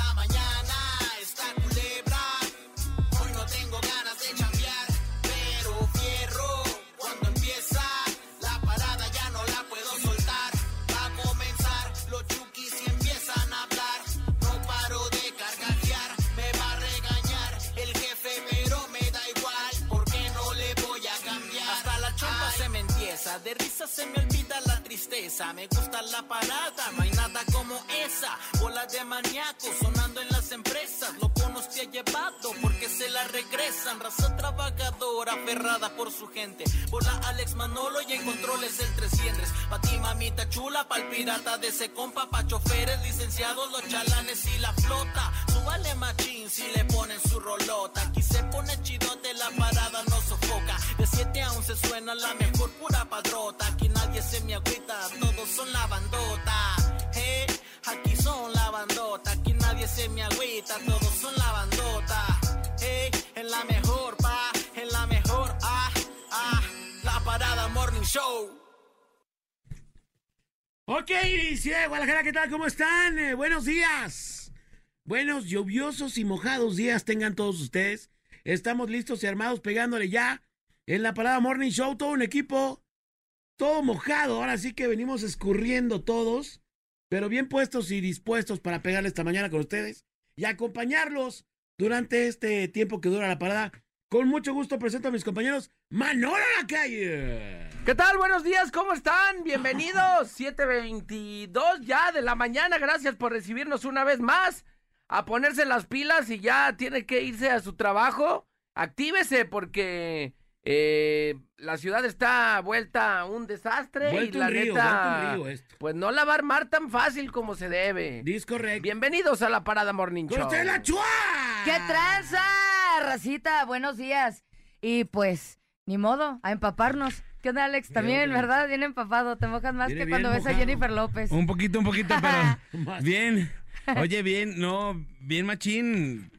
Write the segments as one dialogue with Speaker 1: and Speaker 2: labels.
Speaker 1: La mañana está culebra. Hoy no tengo ganas de cambiar, pero fierro. Cuando empieza la parada ya no la puedo soltar. Va a comenzar los chukis y empiezan a hablar. No paro de carcajear, me va a regañar el jefe, pero me da igual porque no le voy a cambiar. Hasta la chompa se me empieza, de risa se me olvida la tristeza. Me gusta la parada, no hay nada como esa. De maníacos sonando en las empresas. Loco nos te ha llevado porque se la regresan. Raza trabajadora, aferrada por su gente. Bola Alex Manolo y en controles el 300. Pa' ti mamita chula, pa'l pirata de ese compa. Pa' choferes, licenciados, los chalanes y la flota. Súbale machín si le ponen su rolota. Aquí se pone chidote, la parada no sofoca. De 7 a 11 suena la mejor pura padrota. Me agüita, todos son la bandota. En la mejor, pa, en la mejor, ah, ah. La parada Morning Show.
Speaker 2: Ok, de Guadalajara, ¿qué tal? ¿Cómo están? Eh, buenos días. Buenos, lluviosos y mojados días tengan todos ustedes. Estamos listos y armados pegándole ya en la parada Morning Show. Todo un equipo, todo mojado. Ahora sí que venimos escurriendo todos, pero bien puestos y dispuestos para pegarle esta mañana con ustedes y acompañarlos durante este tiempo que dura la parada. Con mucho gusto presento a mis compañeros Manolo la calle.
Speaker 3: ¿Qué tal? Buenos días, ¿cómo están? Bienvenidos. 7.22 ya de la mañana. Gracias por recibirnos una vez más. A ponerse las pilas y ya tiene que irse a su trabajo. Actívese porque eh, la ciudad está vuelta a un desastre y la
Speaker 2: un río,
Speaker 3: neta,
Speaker 2: vuelto un río esto.
Speaker 3: pues no la va a armar tan fácil como se debe.
Speaker 2: Dis correcto.
Speaker 3: Bienvenidos a la Parada Morning
Speaker 2: ¡Con
Speaker 3: Show.
Speaker 2: usted la chua!
Speaker 4: ¡Qué tranza, racita! Buenos días. Y pues, ni modo, a empaparnos. ¿Qué onda, Alex? También,
Speaker 2: Bien,
Speaker 4: ¿verdad? Bien empapado. Te mojas más que cuando ves a. Jennifer López.
Speaker 5: Un poquito, un poquito, pero bien. Oye, bien, no, bien machín.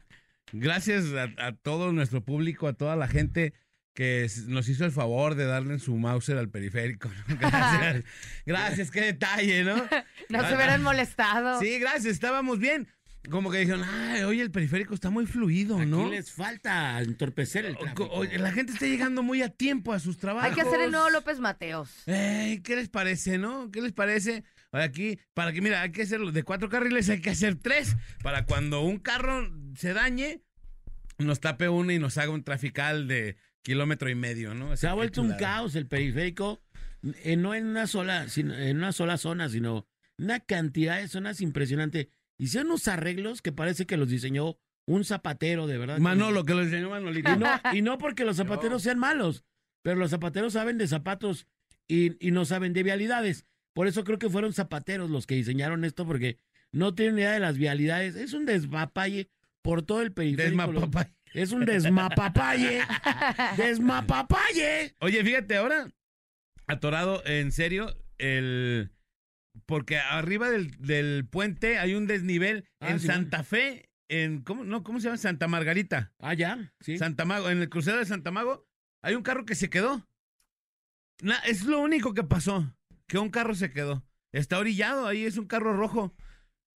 Speaker 5: Gracias a, a todo nuestro público, a toda la gente que nos hizo el favor de darle en su Mauser al periférico. ¿no? Gracias. Gracias, qué detalle, ¿no?
Speaker 4: No se hubieran molestado.
Speaker 5: Sí, gracias, estábamos bien. Como que dijeron, ay, oye, el periférico está muy fluido, ¿no?
Speaker 2: Aquí les falta entorpecer el
Speaker 5: O-
Speaker 2: tráfico.
Speaker 5: la gente está llegando muy a tiempo a sus trabajos.
Speaker 4: Hay que hacer el nuevo López Mateos.
Speaker 5: Ey, ¿qué les parece, no? ¿Qué les parece? Aquí, para que, mira, hay que hacerlo de cuatro carriles, hay que hacer tres. Para cuando un carro se dañe, nos tape uno y nos haga un trafical de kilómetro y medio, ¿no?
Speaker 2: Se ha vuelto un caos el periférico, eh, no en una sola, sino, en una sola zona, sino una cantidad de zonas impresionante. Hicieron unos arreglos que parece que los diseñó un zapatero, de verdad.
Speaker 5: Manolo, que lo enseñó Manolito.
Speaker 2: Y no, y no porque los zapateros sean malos, pero los zapateros saben de zapatos y, y no saben de vialidades. Por eso creo que fueron zapateros los que diseñaron esto, porque no tienen idea de las vialidades. Es un desmapalle por todo el periférico. Es un desmapapalle. desmapapalle.
Speaker 5: Oye, fíjate, ahora, atorado, en serio, el... Porque arriba del, del puente hay un desnivel
Speaker 2: Ah,
Speaker 5: en
Speaker 2: sí,
Speaker 5: Santa Fe, en... ¿cómo, no, ¿Cómo se llama? Santa Margarita.
Speaker 2: Ah, ya, sí.
Speaker 5: Santa Mago, en el crucero de Santa Mago, hay un carro que se quedó. Na- es lo único que pasó, que un carro se quedó. Está orillado, ahí es un carro rojo.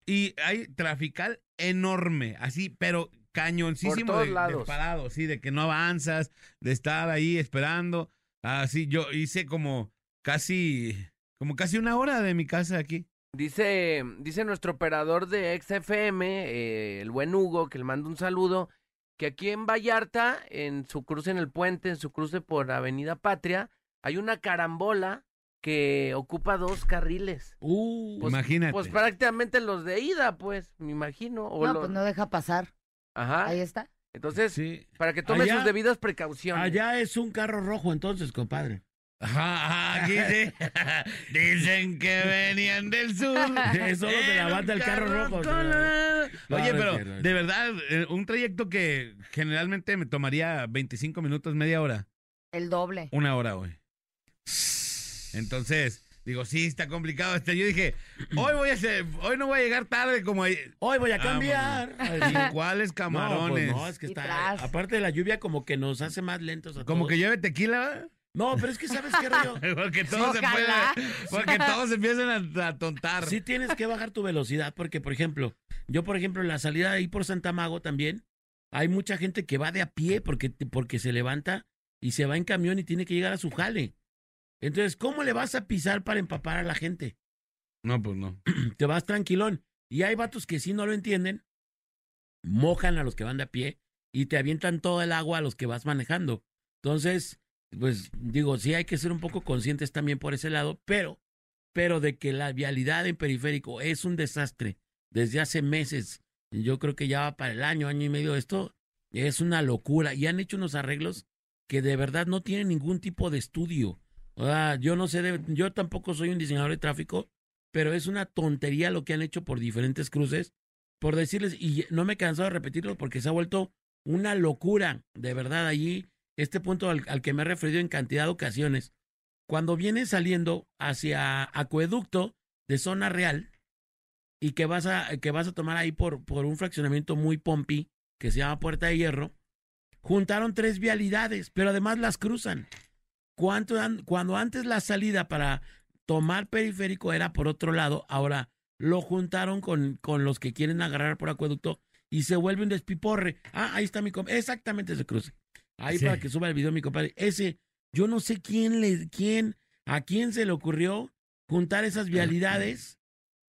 Speaker 5: Y hay trafical enorme, así, pero cañoncísimo de, de parado, sí, de que no avanzas, de estar ahí esperando. Así, yo hice como casi, como casi una hora de mi casa aquí.
Speaker 3: Dice, dice nuestro operador de XFM, eh, el buen Hugo, que le mando un saludo, que aquí en Vallarta, en su cruce en el puente, en su cruce por Avenida Patria, hay una carambola que ocupa dos carriles.
Speaker 2: Uh,
Speaker 3: Pues-
Speaker 5: Imagínate.
Speaker 3: Pues prácticamente los de ida, pues, me imagino. o
Speaker 4: No, pues no deja pasar.
Speaker 3: Ajá.
Speaker 4: Ahí está.
Speaker 3: Entonces,
Speaker 5: sí.
Speaker 3: para que tome
Speaker 2: Allá-
Speaker 3: sus debidas precauciones.
Speaker 2: allá es un carro rojo entonces, compadre.
Speaker 5: Ajá, aquí sí. Dicen que venían del sur.
Speaker 2: Eso lo de la banda del
Speaker 5: un
Speaker 2: carro rojo,
Speaker 5: la-
Speaker 2: No,
Speaker 5: Oye, pero
Speaker 2: no
Speaker 5: de verdad, eh, un trayecto que generalmente me tomaría 25 minutos, media hora,
Speaker 4: El doble.
Speaker 5: una hora hoy. Entonces, digo, sí, está complicado. Este, yo dije, hoy voy a hacer, hoy no voy a llegar tarde como.
Speaker 2: Hoy voy a cambiar.
Speaker 5: ¿Y cuáles
Speaker 2: No,
Speaker 5: camarones?
Speaker 2: pues no, es que está.
Speaker 4: tras.
Speaker 2: Aparte de la lluvia, como que nos hace más lentos a
Speaker 5: Como
Speaker 2: todos.
Speaker 5: que lleve tequila. ¿verdad?
Speaker 2: No, pero es que ¿sabes qué rollo?
Speaker 5: Porque todo se puede. Porque todos empiezan a, a tontar.
Speaker 2: Sí tienes que bajar tu velocidad, porque, por ejemplo, yo, por ejemplo, en la salida ahí por Santa Mago también, hay mucha gente que va de a pie porque, porque se levanta y se va en camión y tiene que llegar a su jale. Entonces, ¿cómo le vas a pisar para empapar a la gente?
Speaker 5: No, pues no.
Speaker 2: Te vas tranquilón. Y hay vatos que sí no lo entienden, mojan a los que van de a pie y te avientan todo el agua a los que vas manejando. Entonces, pues digo, sí hay que ser un poco conscientes también por ese lado, pero, pero de que la vialidad en periférico es un desastre desde hace meses, yo creo que ya va para el año, año y medio, esto es una locura y han hecho unos arreglos que de verdad no tienen ningún tipo de estudio. Yo no sé, de- yo tampoco soy un diseñador de tráfico, pero es una tontería lo que han hecho por diferentes cruces, por decirles, y no me he cansado de repetirlo porque se ha vuelto una locura, de verdad, allí, este punto al, al que me he referido en cantidad de ocasiones. Cuando vienes saliendo hacia acueducto de zona real y que vas a, que vas a tomar ahí por, por un fraccionamiento muy pompi, que se llama Puerta de Hierro, juntaron tres vialidades, pero además las cruzan. ¿Cuánto an- cuando antes la salida para tomar periférico era por otro lado, ahora lo juntaron con, con los que quieren agarrar por acueducto y se vuelve un despiporre. Ah, ahí está mi compadre. Exactamente ese cruce. Ahí
Speaker 5: Sí.
Speaker 2: para que suba el video mi compadre. Ese, yo no sé quién le, quién, a quién se le ocurrió juntar esas vialidades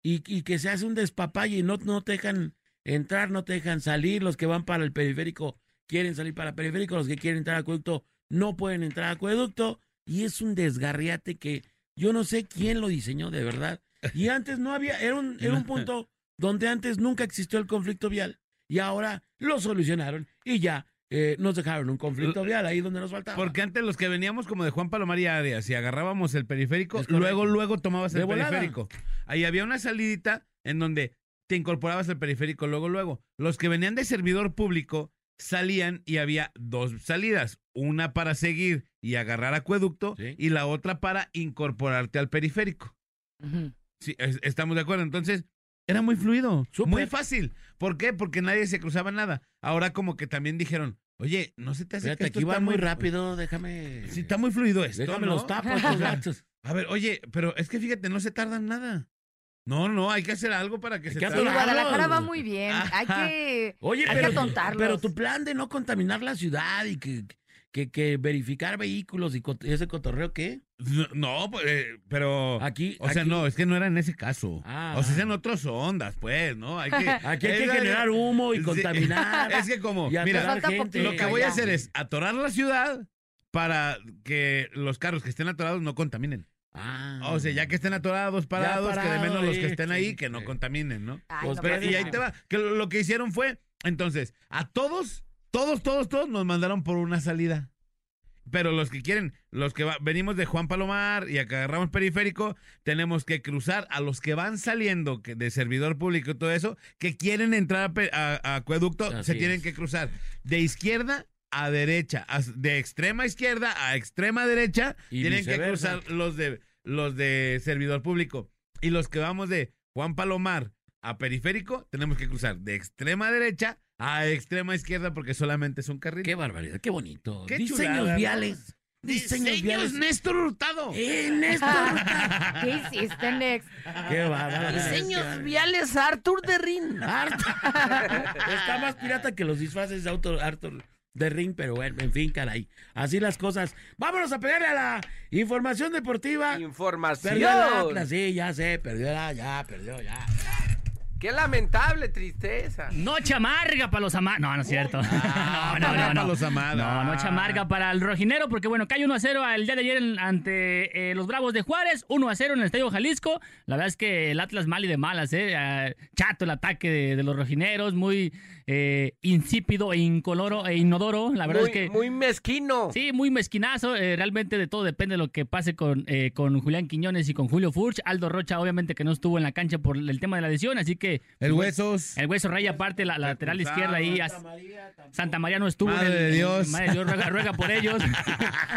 Speaker 2: y, y que se hace un despapalle y no, no te dejan entrar, no te dejan salir. Los que van para el periférico quieren salir para el periférico, los que quieren entrar a acueducto no pueden entrar a acueducto. Y es un desgarriate que yo no sé quién lo diseñó de verdad. Y antes no había, era un, era un punto donde antes nunca existió el conflicto vial. Y ahora lo solucionaron y ya eh, nos dejaron un conflicto vial ahí donde nos faltaba.
Speaker 5: Porque antes los que veníamos como de Juan Palomar y Arias y agarrábamos el periférico, luego, luego tomabas el periférico. Ahí había una salidita en donde te incorporabas al periférico luego, luego. Los que venían de servidor público salían y había dos salidas. Una para seguir y agarrar acueducto
Speaker 2: Sí.
Speaker 5: y la otra para incorporarte al periférico. Sí, es- estamos de acuerdo. Entonces, era muy fluido,
Speaker 2: Súper.
Speaker 5: muy fácil. ¿Por qué? Porque nadie se cruzaba nada. Ahora como que también dijeron, oye, no se te hace
Speaker 2: Fíjate,
Speaker 5: que esto
Speaker 2: aquí
Speaker 5: está
Speaker 2: va muy rápido, déjame.
Speaker 5: Sí, está muy fluido esto,
Speaker 2: Déjame
Speaker 5: ¿no?
Speaker 2: los tapos, gatos.
Speaker 5: A ver, oye, pero es que fíjate, no se tardan nada. No, no, hay que hacer algo para que
Speaker 2: Hay
Speaker 5: se
Speaker 2: que atorarlos.
Speaker 4: Guadalajara va muy bien. Hay que.
Speaker 2: Oye,
Speaker 4: Hay
Speaker 2: pero,
Speaker 4: que atontarlos.
Speaker 2: pero tu plan de no contaminar la ciudad y que, que, que verificar vehículos y ese cotorreo, ¿qué?
Speaker 5: No, pues, eh, pero...
Speaker 2: Aquí,
Speaker 5: o sea, no, es que no era en ese caso.
Speaker 2: Ah.
Speaker 5: o sea, es en otras ondas, pues, ¿no? Hay que,
Speaker 2: Aquí hay que
Speaker 5: es-
Speaker 2: generar humo y
Speaker 5: Sí.
Speaker 2: contaminar.
Speaker 5: Es que como,
Speaker 2: y
Speaker 5: mira,
Speaker 2: gente.
Speaker 5: lo que voy a hacer es atorar la ciudad para que los carros que estén atorados no contaminen.
Speaker 2: Ah.
Speaker 5: O sea, ya que estén atorados, parados, que de menos los que
Speaker 2: ahí,
Speaker 5: estén
Speaker 2: sí,
Speaker 5: ahí, que no contaminen, ¿no?
Speaker 4: Ay,
Speaker 2: Pues,
Speaker 4: no,
Speaker 2: pero-
Speaker 5: y ahí te va. Que lo, lo que hicieron fue, entonces, a todos, todos, todos, todos nos mandaron por una salida. Pero los que quieren, los que va- venimos de Juan Palomar y acá agarramos periférico, tenemos que cruzar a los que van saliendo que de servidor público y todo eso, que quieren entrar a, a- a acueducto,
Speaker 2: Así
Speaker 5: se tienen
Speaker 2: es.
Speaker 5: que cruzar de izquierda a derecha, de extrema izquierda a extrema derecha,
Speaker 2: Y
Speaker 5: tienen que
Speaker 2: viceversa.
Speaker 5: cruzar los de los de servidor público. Y los que vamos de Juan Palomar a periférico, tenemos que cruzar de extrema derecha a extrema izquierda porque solamente es un carril.
Speaker 2: Qué barbaridad, qué bonito.
Speaker 5: Qué
Speaker 2: Diseños
Speaker 5: chulada, ¿no?
Speaker 2: viales. Diseños, viales.
Speaker 5: Néstor Hurtado.
Speaker 2: ¡Eh, Néstor!
Speaker 4: ¿Qué hiciste, Nex?
Speaker 2: ¡Qué bárbaro!
Speaker 3: Diseños viales Arthur de Rin.
Speaker 2: Arthur. Está más pirata que los disfraces de Arthur de Ring, pero bueno, en fin, caray. Así las cosas. Vámonos a pegarle a la información deportiva.
Speaker 3: Información.
Speaker 2: Perdió el Atlas, sí, ya sé, perdió la, ya, perdió, ya.
Speaker 3: Qué lamentable tristeza.
Speaker 6: Noche amarga para los amados. No, no es cierto. no, no, no,
Speaker 5: para
Speaker 6: no.
Speaker 5: los amados.
Speaker 6: No, noche amarga para el rojinero, porque bueno, cae 1 a 0 el día de ayer ante eh, los Bravos de Juárez, 1 a 0 en el Estadio Jalisco. La verdad es que el Atlas mal y de malas, ¿eh? Ah, chato el ataque de, de los rojineros, muy eh, insípido e incoloro e inodoro. La verdad
Speaker 3: muy,
Speaker 6: es que.
Speaker 3: muy mezquino.
Speaker 6: Sí, muy mezquinazo. eh, realmente de todo depende de lo que pase con, eh, con Julián Quiñones y con Julio Furch. Aldo Rocha, obviamente, que no estuvo en la cancha por el tema de la lesión, así que.
Speaker 5: El Huesos.
Speaker 6: El hueso raya aparte, la, la lateral izquierda ahí. as- Santa María no estuvo.
Speaker 5: Madre
Speaker 6: en el-
Speaker 5: de
Speaker 6: en-
Speaker 5: Dios.
Speaker 6: Madre de Dios ruega, ruega por ellos.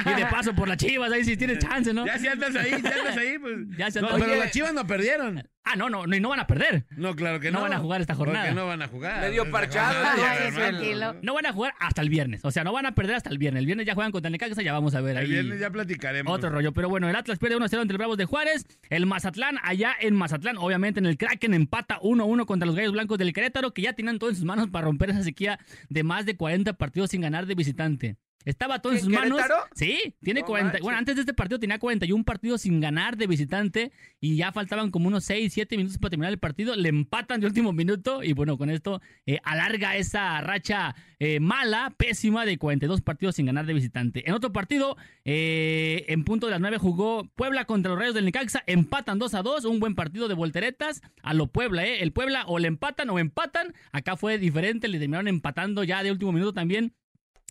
Speaker 6: y de paso por las chivas, ahí si tienes chance, ¿no?
Speaker 5: Ya si andas ahí, ya andas ahí, pues.
Speaker 6: Ya se
Speaker 5: No,
Speaker 6: andas-
Speaker 5: pero las chivas no perdieron.
Speaker 6: Ah, no, no, no, y no van a perder.
Speaker 5: No, claro que no.
Speaker 6: No van a jugar esta jornada.
Speaker 5: Porque no van a jugar.
Speaker 3: Medio parchado,
Speaker 5: jornada,
Speaker 3: ya,
Speaker 4: Ay,
Speaker 3: hermano.
Speaker 4: tranquilo.
Speaker 6: No van a jugar hasta el viernes. O sea, no van a perder hasta el viernes. El viernes ya juegan contra el Necaxa, ya vamos a ver ahí.
Speaker 5: El viernes ya platicaremos.
Speaker 6: Otro rollo, pero bueno, el Atlas pierde 1-0 entre los Bravos de Juárez. El Mazatlán, allá en Mazatlán, obviamente en el Kraken, empata 1-1 contra los Gallos Blancos del Querétaro, que ya tenían todo en sus manos para romper esa sequía de más de 40 partidos sin ganar de visitante. Estaba todo en
Speaker 3: ¿En
Speaker 6: sus manos.
Speaker 3: Querétaro?
Speaker 6: Sí, tiene
Speaker 3: No
Speaker 6: 40.
Speaker 3: manches.
Speaker 6: Bueno, antes de este partido tenía 41 partidos sin ganar de visitante y ya faltaban como unos 6, 7 minutos para terminar el partido. Le empatan de último minuto y bueno, con esto eh, alarga esa racha eh, mala, pésima de 42 partidos sin ganar de visitante. En otro partido, eh, en punto de las 9 jugó Puebla contra los Rayos del Necaxa, empatan 2 a 2, un buen partido de volteretas a lo Puebla, ¿eh? El Puebla o le empatan o empatan, acá fue diferente, le terminaron empatando ya de último minuto también.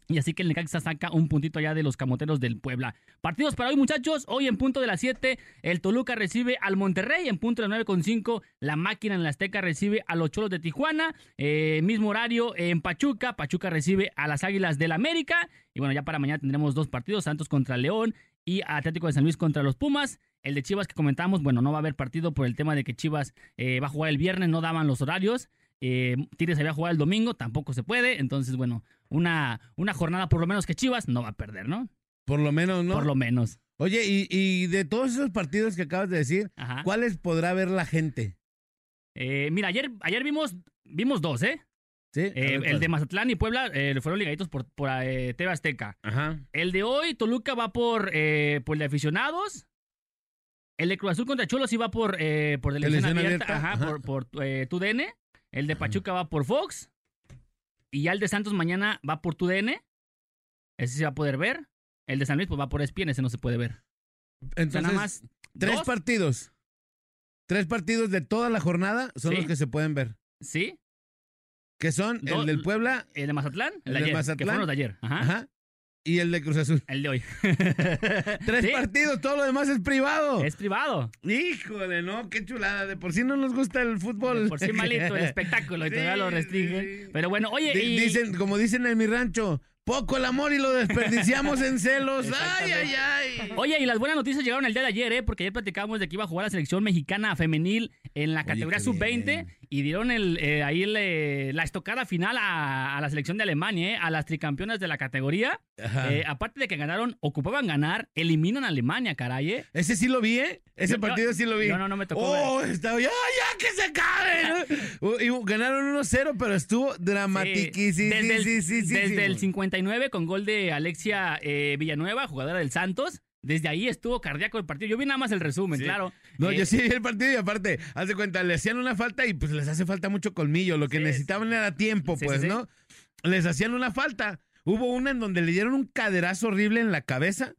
Speaker 6: Y así que el Necaxa saca un puntito ya de los camoteros del Puebla. Partidos para hoy, muchachos. Hoy en punto de las 7, el Toluca recibe al Monterrey. En punto de las 9.5, la máquina en la Azteca recibe a los Cholos de Tijuana. Eh, mismo horario en Pachuca. Pachuca recibe a las Águilas del América. Y bueno, ya para mañana tendremos dos partidos: Santos contra León y Atlético de San Luis contra los Pumas. El de Chivas que comentamos, bueno, no va a haber partido por el tema de que Chivas eh, va a jugar el viernes, no daban los horarios. Eh, Tigres había jugado el domingo, tampoco se puede. Entonces, bueno, una, una jornada por lo menos que Chivas no va a perder, ¿no?
Speaker 5: Por lo menos, ¿no?
Speaker 6: Por lo menos.
Speaker 5: Oye, y, y de todos esos partidos que acabas de decir,
Speaker 6: Ajá.
Speaker 5: ¿cuáles podrá ver la gente?
Speaker 6: Eh, mira, ayer, ayer vimos, vimos dos, ¿eh?
Speaker 5: ¿Sí?
Speaker 6: Eh,
Speaker 5: ver,
Speaker 6: el de Mazatlán y Puebla eh, fueron ligaditos por, por eh, TV Azteca.
Speaker 5: Ajá.
Speaker 6: El de hoy, Toluca va por, por el de aficionados. El de Cruz Azul contra Cholos sí va por, por televisión abierta,
Speaker 5: abierta,
Speaker 6: ajá,
Speaker 5: ajá.
Speaker 6: por, por TUDN. El de Pachuca va por Fox. Y ya el de Santos mañana va por TUDN. Ese se va a poder ver. El de San Luis pues va por ESPN, ese no se puede ver. O sea,
Speaker 5: Entonces,
Speaker 6: nada más
Speaker 5: tres
Speaker 6: dos,
Speaker 5: partidos. Tres partidos de toda la jornada son
Speaker 6: Sí.
Speaker 5: los que se pueden ver.
Speaker 6: Sí,
Speaker 5: Que son
Speaker 6: Do-
Speaker 5: el del Puebla,
Speaker 6: el de Mazatlán, el,
Speaker 5: El
Speaker 6: de ayer, que
Speaker 5: Mazatlán.
Speaker 6: fueron los de ayer. Ajá.
Speaker 5: ajá, y el de Cruz Azul.
Speaker 6: El de hoy.
Speaker 5: Tres
Speaker 6: Sí,
Speaker 5: partidos, todo lo demás es privado.
Speaker 6: Es privado.
Speaker 5: Híjole, no, qué chulada. De por sí no nos gusta el fútbol.
Speaker 6: Por sí malito el espectáculo y todavía lo restringen.
Speaker 5: sí.
Speaker 6: Pero bueno, oye, y-
Speaker 5: Dicen, como dicen en mi rancho, poco el amor y lo desperdiciamos en celos. ay, ay, ay.
Speaker 6: Oye, y las buenas noticias llegaron el día de ayer, ¿eh? Porque ayer platicábamos de que iba a jugar la selección mexicana femenil en la categoría
Speaker 5: qué
Speaker 6: sub-20
Speaker 5: bien.
Speaker 6: y dieron el, eh, ahí el, la estocada final a, a la selección de Alemania, ¿eh? A las tricampeonas de la categoría. Eh, aparte de que ganaron, ocupaban ganar, eliminan a Alemania, caray, ¿eh?
Speaker 5: Ese sí lo vi, ¿eh? Ese
Speaker 6: Yo-
Speaker 5: partido sí lo vi.
Speaker 6: yo no, no me tocó
Speaker 5: Oh, estaba ya, ya, que se acabe. ¿no? y ganaron 1-0, pero estuvo dramatiquísimo.
Speaker 6: desde el,
Speaker 5: sí, sí, sí,
Speaker 6: desde
Speaker 5: sí.
Speaker 6: el 59 con gol de Alexia eh, Villanueva, jugadora del Santos. Desde ahí estuvo cardíaco el partido. Yo vi nada más el resumen,
Speaker 5: Sí.
Speaker 6: claro.
Speaker 5: No,
Speaker 6: Eh,
Speaker 5: yo sí vi el partido y aparte, haz de cuenta, le hacían una falta y pues les hace falta mucho colmillo. Lo que
Speaker 6: Sí,
Speaker 5: necesitaban era tiempo,
Speaker 6: Sí,
Speaker 5: pues. ¿no? Les hacían una falta. Hubo una en donde le dieron un caderazo horrible en la cabeza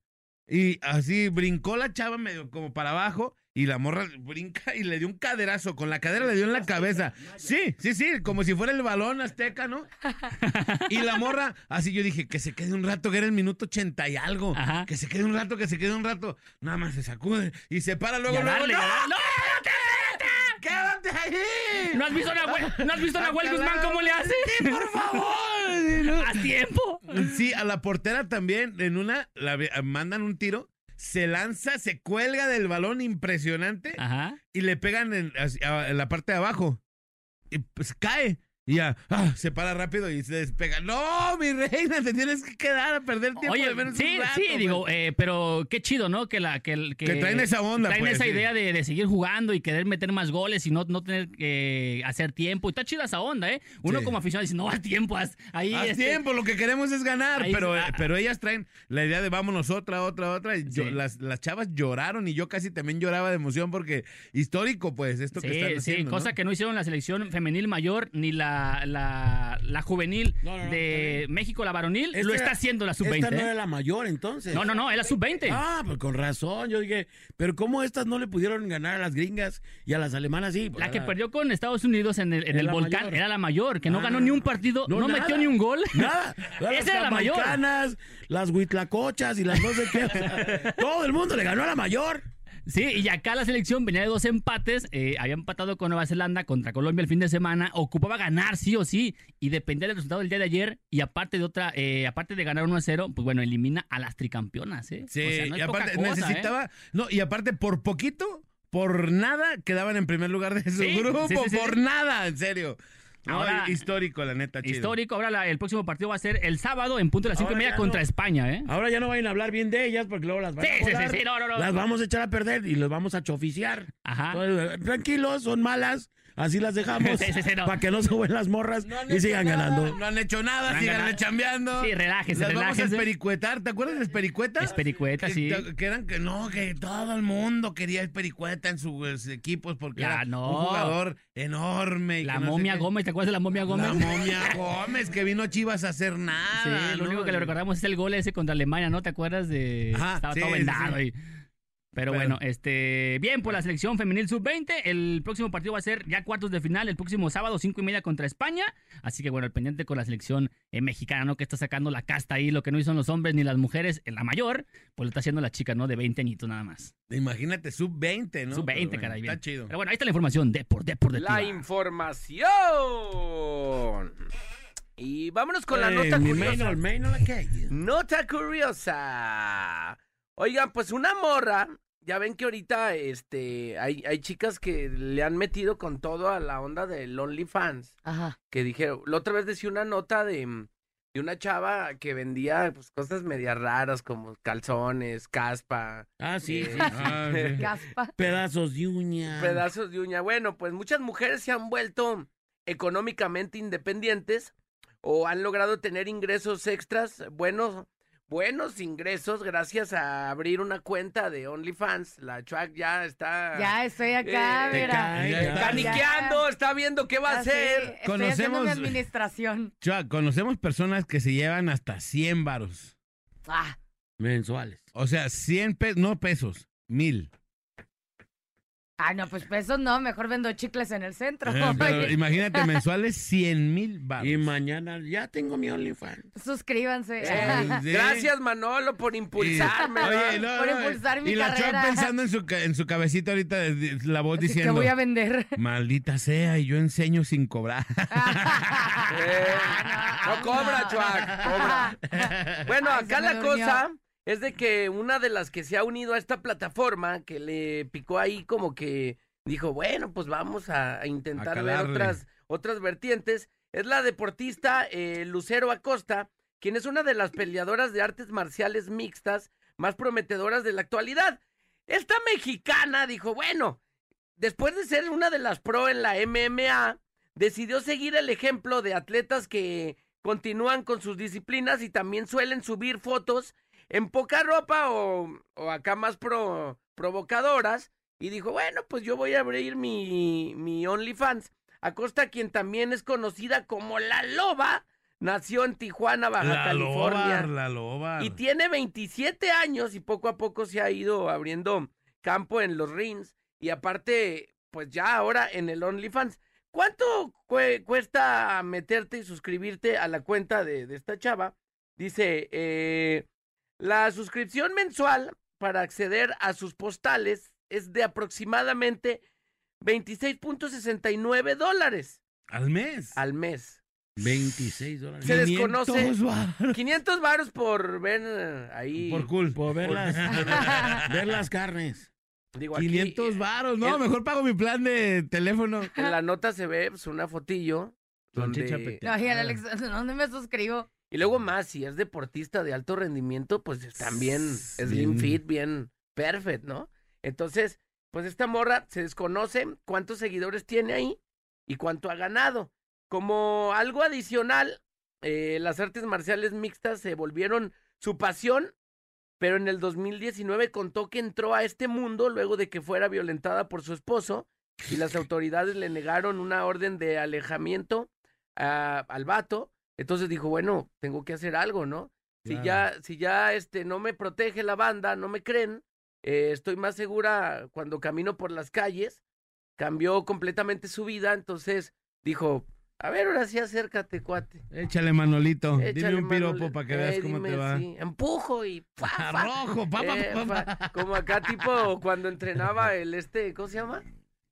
Speaker 5: y así brincó la chava medio como para abajo y la morra brinca y le dio un caderazo. Con la cadera le dio en la cabeza. Sí, sí, sí, como si fuera el balón azteca, ¿no? Y la morra, así yo dije, que se quede un rato, que era el minuto ochenta y algo.
Speaker 6: Ajá.
Speaker 5: Que se quede un rato, que se quede un rato. Nada más se sacude y se para luego, luego.
Speaker 6: darle,
Speaker 5: ¡No!
Speaker 6: a darle.
Speaker 5: ¡Quédate ahí!
Speaker 6: ¿No has visto a Nahuel, ¿no has visto a Nahuel. Guzmán cómo le hace?
Speaker 5: ¡Por favor!
Speaker 6: ¡A tiempo!
Speaker 5: Sí, a la portera también, en una, la mandan un tiro, se lanza, se cuelga del balón impresionante
Speaker 6: Ajá.
Speaker 5: y le pegan en, en la parte de abajo. Y pues cae. Y ya, ah, se para rápido y se despega. No, mi reina, te tienes que quedar a perder tiempo
Speaker 6: Oye,
Speaker 5: de menos
Speaker 6: sí,
Speaker 5: un rato,
Speaker 6: sí,
Speaker 5: pues.
Speaker 6: digo, eh, pero qué chido, ¿no? Que la que, que,
Speaker 5: Que traen esa onda,
Speaker 6: traen
Speaker 5: pues,
Speaker 6: esa
Speaker 5: sí.
Speaker 6: idea de, de seguir jugando y querer meter más goles y no, no tener que hacer tiempo. Y está chida esa onda, ¿eh? Uno
Speaker 5: Sí.
Speaker 6: como aficionado dice, no, haz tiempo, haz ahí.
Speaker 5: Haz
Speaker 6: este,
Speaker 5: tiempo, lo que queremos es ganar,
Speaker 6: ahí-
Speaker 5: pero,
Speaker 6: ah,
Speaker 5: pero ellas traen la idea de vámonos otra, otra, otra. Y yo-
Speaker 6: Sí.
Speaker 5: las, las chavas lloraron y yo casi también lloraba de emoción porque histórico, pues, esto que están
Speaker 6: Sí, sí,
Speaker 5: haciendo.
Speaker 6: cosa
Speaker 5: ¿no?
Speaker 6: que no hicieron la selección femenil mayor ni la, la, la juvenil
Speaker 2: No, no, no,
Speaker 6: de México, la varonil,
Speaker 2: Esta
Speaker 6: lo está haciendo la
Speaker 2: Esta
Speaker 6: sub-20.
Speaker 2: no
Speaker 6: ¿eh?
Speaker 2: era la mayor entonces.
Speaker 6: No, no, no, es la sub-20.
Speaker 2: Ah, pues con razón. Yo dije, pero ¿cómo estas no le pudieron ganar a las gringas y a las alemanas sí? Pues
Speaker 6: La que perdió con Estados Unidos en el, en el volcán
Speaker 2: mayor.
Speaker 6: era la mayor, que no
Speaker 2: Ah.
Speaker 6: ganó ni un partido, no,
Speaker 2: nada.
Speaker 6: metió ni un gol.
Speaker 2: Nada. Las
Speaker 6: Esa era la mayor.
Speaker 2: las huitlacochas y las no sé qué. todo el mundo le ganó a la mayor.
Speaker 6: Sí, y acá la selección venía de dos empates, eh, había empatado con Nueva Zelanda contra Colombia el fin de semana, ocupaba ganar sí o sí, y dependía del resultado del día de ayer, y aparte de otra, eh, aparte de ganar 1 a 0, pues bueno, elimina a las tricampeonas, ¿eh?
Speaker 5: Sí,
Speaker 6: O sea, no
Speaker 5: y aparte
Speaker 6: cosa, ¿eh?
Speaker 5: necesitaba, no, y aparte por poquito, por nada quedaban en primer lugar de su
Speaker 6: Sí,
Speaker 5: grupo,
Speaker 6: sí, sí, sí,
Speaker 5: por nada, en serio. No,
Speaker 6: Ahora-
Speaker 5: histórico, la neta, chido.
Speaker 6: Histórico, ahora la- el próximo partido va a ser el sábado en punto de las cinco y media contra
Speaker 2: no.
Speaker 6: España, ¿eh?
Speaker 2: Ahora ya no vayan a hablar bien de ellas porque luego las van
Speaker 6: Sí,
Speaker 2: a
Speaker 6: sí, sí,
Speaker 2: volar,
Speaker 6: sí, no, no, no.
Speaker 2: Las vamos a echar a perder y los vamos a choficiar.
Speaker 6: Ajá.
Speaker 2: Entonces, tranquilos, son malas. Así las dejamos
Speaker 6: Sí, sí, sí, no.
Speaker 2: para que no se vuelvan las morras
Speaker 5: No
Speaker 2: y sigan
Speaker 5: nada,
Speaker 2: ganando.
Speaker 5: No han hecho nada,
Speaker 6: No
Speaker 5: sigan chambeando.
Speaker 6: Sí, relájense,
Speaker 5: Las vamos a espericuetar. ¿Te acuerdas de Espericueta?
Speaker 6: Espericueta, sí.
Speaker 5: Que eran que no, que todo el mundo quería Espericueta en sus equipos porque
Speaker 6: Ya,
Speaker 5: era
Speaker 6: no.
Speaker 5: un jugador enorme. y
Speaker 6: La
Speaker 5: sé
Speaker 6: momia. Gómez, ¿te acuerdas de la momia Gómez?
Speaker 5: La momia Gómez, que vino a Chivas a hacer nada.
Speaker 6: Sí, lo
Speaker 5: ¿no?
Speaker 6: único que le recordamos es el gol ese contra Alemania, ¿no? ¿Te acuerdas de...?
Speaker 5: Ajá,
Speaker 6: Estaba
Speaker 5: sí,
Speaker 6: todo
Speaker 5: sí,
Speaker 6: vendado
Speaker 5: sí.
Speaker 6: Pero,
Speaker 5: Pero-
Speaker 6: bueno, este, bien por la selección femenil sub-20. El próximo partido va a ser ya cuartos de final el próximo sábado, cinco y media contra España. Así que bueno, el pendiente con la selección eh, mexicana, ¿no? Que está sacando la casta ahí, lo que no hizo los hombres ni las mujeres en la mayor, pues lo está haciendo la chica, ¿no? De 20 añitos nada más.
Speaker 5: Imagínate, sub-20, ¿no?
Speaker 6: Sub-20,
Speaker 5: Pero bueno,
Speaker 6: caray. bien.
Speaker 5: Está chido.
Speaker 6: Pero bueno, ahí está la información de por, de por de
Speaker 3: La información. Y vámonos con la
Speaker 2: Eh,
Speaker 3: nota curiosa.
Speaker 2: main, main.
Speaker 3: Nota curiosa. Oigan, pues una morra, ya ven que ahorita este hay, hay chicas que le han metido con todo a la onda del OnlyFans.
Speaker 4: Ajá.
Speaker 3: Que dijeron, la otra vez decía una nota de, de una chava que vendía pues, cosas medias raras como calzones, caspa,
Speaker 2: Ah, sí,
Speaker 3: Eh,
Speaker 2: sí.
Speaker 5: Ah, sí.
Speaker 4: Gaspa.
Speaker 2: Pedazos de uña.
Speaker 3: pedazos de uña. Bueno, pues muchas mujeres se han vuelto económicamente independientes o han logrado tener ingresos extras, buenos, buenos ingresos gracias a abrir una cuenta de OnlyFans. La Chuac ya está
Speaker 4: Ya estoy acá,
Speaker 3: Eh,
Speaker 4: mira.
Speaker 5: ya.
Speaker 3: caniqueando, está viendo qué va a
Speaker 4: sí,
Speaker 3: hacer.
Speaker 5: Conocemos-
Speaker 4: mi administración.
Speaker 5: Chua, conocemos personas que se llevan hasta 100 varos.
Speaker 4: Ah,
Speaker 2: Mensuales.
Speaker 5: O sea, 100 pesos, no pesos, mil.
Speaker 4: Ah, no, pues pesos no, mejor vendo chicles en el centro.
Speaker 5: Eh, pero imagínate, mensuales 100 mil.
Speaker 2: Y mañana ya tengo mi OnlyFans.
Speaker 4: Suscríbanse.
Speaker 5: Eh, sí.
Speaker 3: Gracias, Manolo, por impulsarme.
Speaker 5: Oye,
Speaker 3: ¿verdad?
Speaker 5: no,
Speaker 4: Por
Speaker 5: no,
Speaker 4: impulsar mi
Speaker 5: y la Chuck
Speaker 4: carrera.
Speaker 5: pensando en su, en su cabecita ahorita, de- de- la voz
Speaker 4: Así que
Speaker 5: diciendo,
Speaker 4: voy a vender.
Speaker 5: maldita sea, y yo enseño sin cobrar.
Speaker 3: Eh, no cobra, Chuac, cobra. Bueno,
Speaker 4: Ay,
Speaker 3: acá la cosa es de que una de las que se ha unido a esta plataforma, que le picó ahí como que dijo, bueno, pues vamos a, a intentar
Speaker 5: A
Speaker 3: ver otras, otras vertientes, es la deportista eh, Lucero Acosta, quien es una de las peleadoras de artes marciales mixtas más prometedoras de la actualidad. Esta mexicana dijo, bueno, después de ser una de las pro en la MMA, decidió seguir el ejemplo de atletas que continúan con sus disciplinas y también suelen subir fotos en poca ropa o, o acá más pro, provocadoras. Y dijo, bueno, pues yo voy a abrir mi, mi OnlyFans. Acosta, quien también es conocida como La Loba, nació en Tijuana, Baja
Speaker 5: la
Speaker 3: California.
Speaker 5: loba, la loba.
Speaker 3: Y tiene 27 años y poco a poco se ha ido abriendo campo en los rings. Y aparte, pues ya ahora en el OnlyFans. ¿Cuánto cue- cuesta meterte y suscribirte a la cuenta de, de esta chava? Dice, eh, la suscripción mensual para acceder a sus postales es de aproximadamente 26.69 dólares
Speaker 5: Al mes.
Speaker 3: al mes.
Speaker 2: 26 dólares.
Speaker 3: Se desconoce.
Speaker 5: 500 varos.
Speaker 3: 500 varos por ver eh, ahí.
Speaker 5: Por cool.
Speaker 2: Por ver las, ver las carnes.
Speaker 3: Digo, aquí,
Speaker 5: 500
Speaker 3: eh,
Speaker 5: varos. No,
Speaker 3: el-
Speaker 5: mejor pago mi plan de teléfono.
Speaker 3: En la nota se ve pues, una fotillo.
Speaker 5: Con
Speaker 3: donde-.
Speaker 4: Ay, el Alex, ¿dónde me suscribo?
Speaker 3: Y luego más, si es deportista de alto rendimiento, pues están bien slim
Speaker 5: Bien.
Speaker 3: fit, bien perfect, ¿no? Entonces, pues esta morra se desconoce cuántos seguidores tiene ahí y cuánto ha ganado. Como algo adicional, eh, las artes marciales mixtas se volvieron su pasión, pero en el 2019 contó que entró a este mundo luego de que fuera violentada por su esposo y las autoridades le negaron una orden de alejamiento a- al vato. Entonces dijo, bueno, tengo que hacer algo, ¿no? Si
Speaker 5: Claro.
Speaker 3: ya, si ya este, no me protege la banda, no me creen, eh, estoy más segura cuando camino por las calles. Cambió completamente su vida, entonces dijo, a ver, ahora sí acércate, cuate.
Speaker 5: Échale, Manolito.
Speaker 3: Échale,
Speaker 5: Dime un piropo para que
Speaker 3: Eh,
Speaker 5: veas cómo
Speaker 3: dime,
Speaker 5: te va.
Speaker 3: sí, Empujo y... fa, fa.
Speaker 5: Rojo, papá,
Speaker 3: Eh,
Speaker 5: papá.
Speaker 3: fa- Como acá tipo cuando entrenaba el este, ¿cómo se llama?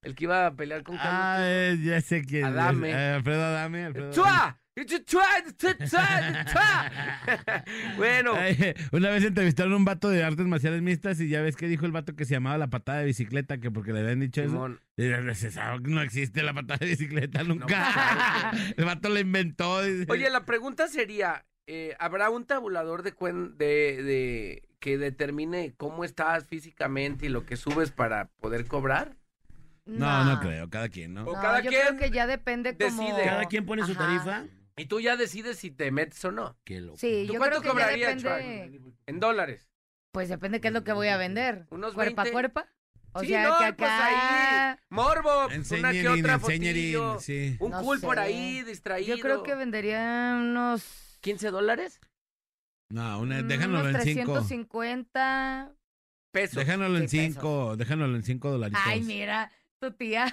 Speaker 3: El que iba a pelear con Carlos.
Speaker 5: Ah, eh, ya sé quién.
Speaker 3: Adame.
Speaker 5: Eh, Alfredo Adame. Alfredo Adame.
Speaker 3: ¡Chua! Bueno,
Speaker 5: Una vez entrevistaron a un vato de artes marciales mixtas y ya ves que dijo el vato que se llamaba la patada de bicicleta, que porque le habían dicho eso.
Speaker 3: Simón.
Speaker 5: Y dice, "Se sabe que no existe la patada de bicicleta nunca. el vato la inventó.
Speaker 3: Oye, la pregunta sería, eh, ¿habrá un tabulador de, cuen- de, de que determine cómo estás físicamente y lo que subes para poder cobrar?
Speaker 5: no, no creo, cada quien, ¿no?
Speaker 3: O
Speaker 4: No,
Speaker 3: cada
Speaker 4: yo
Speaker 3: quien
Speaker 4: creo que ya depende como...
Speaker 3: decide.
Speaker 2: Cada quien pone su
Speaker 4: Ajá.
Speaker 2: tarifa.
Speaker 3: Y tú ya decides si te metes o no.
Speaker 2: Qué loco.
Speaker 4: Sí,
Speaker 3: ¿Tú
Speaker 4: yo
Speaker 3: cuánto
Speaker 4: creo que ya
Speaker 3: cobrarías,
Speaker 4: depende...
Speaker 3: En dólares.
Speaker 4: Pues depende qué es lo que voy a vender.
Speaker 3: Unos
Speaker 4: ¿Cuerpa
Speaker 3: 20.
Speaker 4: a cuerpa? O
Speaker 3: Sí,
Speaker 4: sea,
Speaker 3: no,
Speaker 4: que
Speaker 3: pues
Speaker 4: acá...
Speaker 3: ahí, morbo, una que
Speaker 5: Enseñerín,
Speaker 3: otra
Speaker 5: enseñerín,
Speaker 3: fotillo,
Speaker 5: sí.
Speaker 3: un
Speaker 4: No
Speaker 3: cool por
Speaker 4: sé.
Speaker 3: ahí, distraído.
Speaker 4: Yo creo que vendería unos...
Speaker 3: ¿15 dólares?
Speaker 5: No, una,
Speaker 4: mm,
Speaker 5: déjanoslo
Speaker 4: unos
Speaker 5: en cinco.
Speaker 4: 350...
Speaker 3: Pesos.
Speaker 5: Déjanoslo en
Speaker 4: Sí, pesos.
Speaker 5: cinco, déjanoslo en cinco dolaritos.
Speaker 4: Ay, mira, tu tía.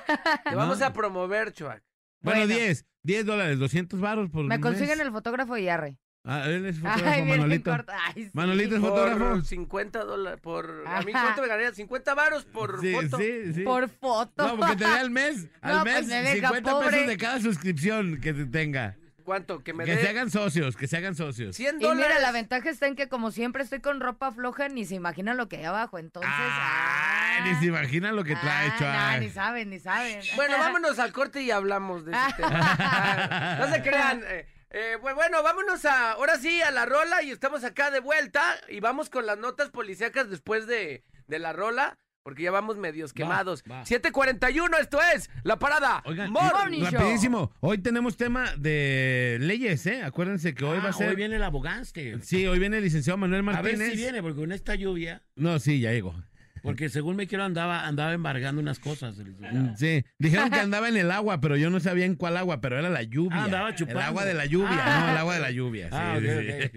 Speaker 3: Te vamos
Speaker 5: No.
Speaker 3: a promover, Chuac.
Speaker 5: Bueno,
Speaker 4: Bueno.
Speaker 5: 10, 10 dólares, 200 baros por
Speaker 4: Me
Speaker 5: mes.
Speaker 4: consiguen el fotógrafo y arre.
Speaker 5: Ah, él es fotógrafo,
Speaker 4: Ay, miren,
Speaker 5: Manolito.
Speaker 4: corta. Ay, sí.
Speaker 5: Manolito es
Speaker 3: Por
Speaker 5: fotógrafo.
Speaker 3: 50 dólares, por... A mí. ¿cuánto me ganaría? 50 varos por
Speaker 5: Sí,
Speaker 3: foto.
Speaker 5: sí, sí.
Speaker 4: Por foto.
Speaker 5: No, porque te dé al mes, al
Speaker 4: No,
Speaker 5: mes
Speaker 4: pues me deja
Speaker 5: 50
Speaker 4: pobre.
Speaker 5: pesos de cada suscripción que te tenga.
Speaker 3: ¿Cuánto? Que me
Speaker 5: Que se hagan socios, que se hagan socios.
Speaker 3: 100
Speaker 4: Y
Speaker 3: dólares.
Speaker 4: mira, la ventaja está en que como siempre estoy con ropa floja, ni se imaginan lo que hay abajo. Entonces,
Speaker 5: Ay,
Speaker 4: ah,
Speaker 5: ni se imaginan lo que trae,
Speaker 4: ah,
Speaker 5: Chuac.
Speaker 4: no, ni saben, ni saben.
Speaker 3: Bueno, vámonos al corte y hablamos de ese tema. Ah, No se crean. eh, eh, bu- bueno, vámonos a, ahora sí, a la rola y estamos acá de vuelta y vamos con las notas policíacas después de, de la rola, porque ya vamos medios quemados.
Speaker 2: va.
Speaker 3: 7.41, esto es La Parada.
Speaker 5: Oigan,
Speaker 3: Morning Show.
Speaker 5: rapidísimo, hoy tenemos tema de leyes, ¿eh? Acuérdense que hoy
Speaker 2: Ah,
Speaker 5: va a ser...
Speaker 2: Hoy viene el abogante.
Speaker 5: Sí, hoy viene el licenciado Manuel
Speaker 2: A ver
Speaker 5: Martínez.
Speaker 2: si viene, porque con esta lluvia,
Speaker 5: No, sí, ya llegó.
Speaker 2: Porque según me quiero andaba, andaba embargando unas cosas. el licenciado.
Speaker 5: Mm, Sí, dijeron que andaba en el agua, pero yo no sabía en cuál agua, pero era la lluvia.
Speaker 2: Ah, andaba
Speaker 5: El
Speaker 2: chupando.
Speaker 5: agua de la lluvia,
Speaker 2: Ah.
Speaker 5: no, el agua de la lluvia. sí,
Speaker 2: Ah,
Speaker 5: sí,
Speaker 2: ok,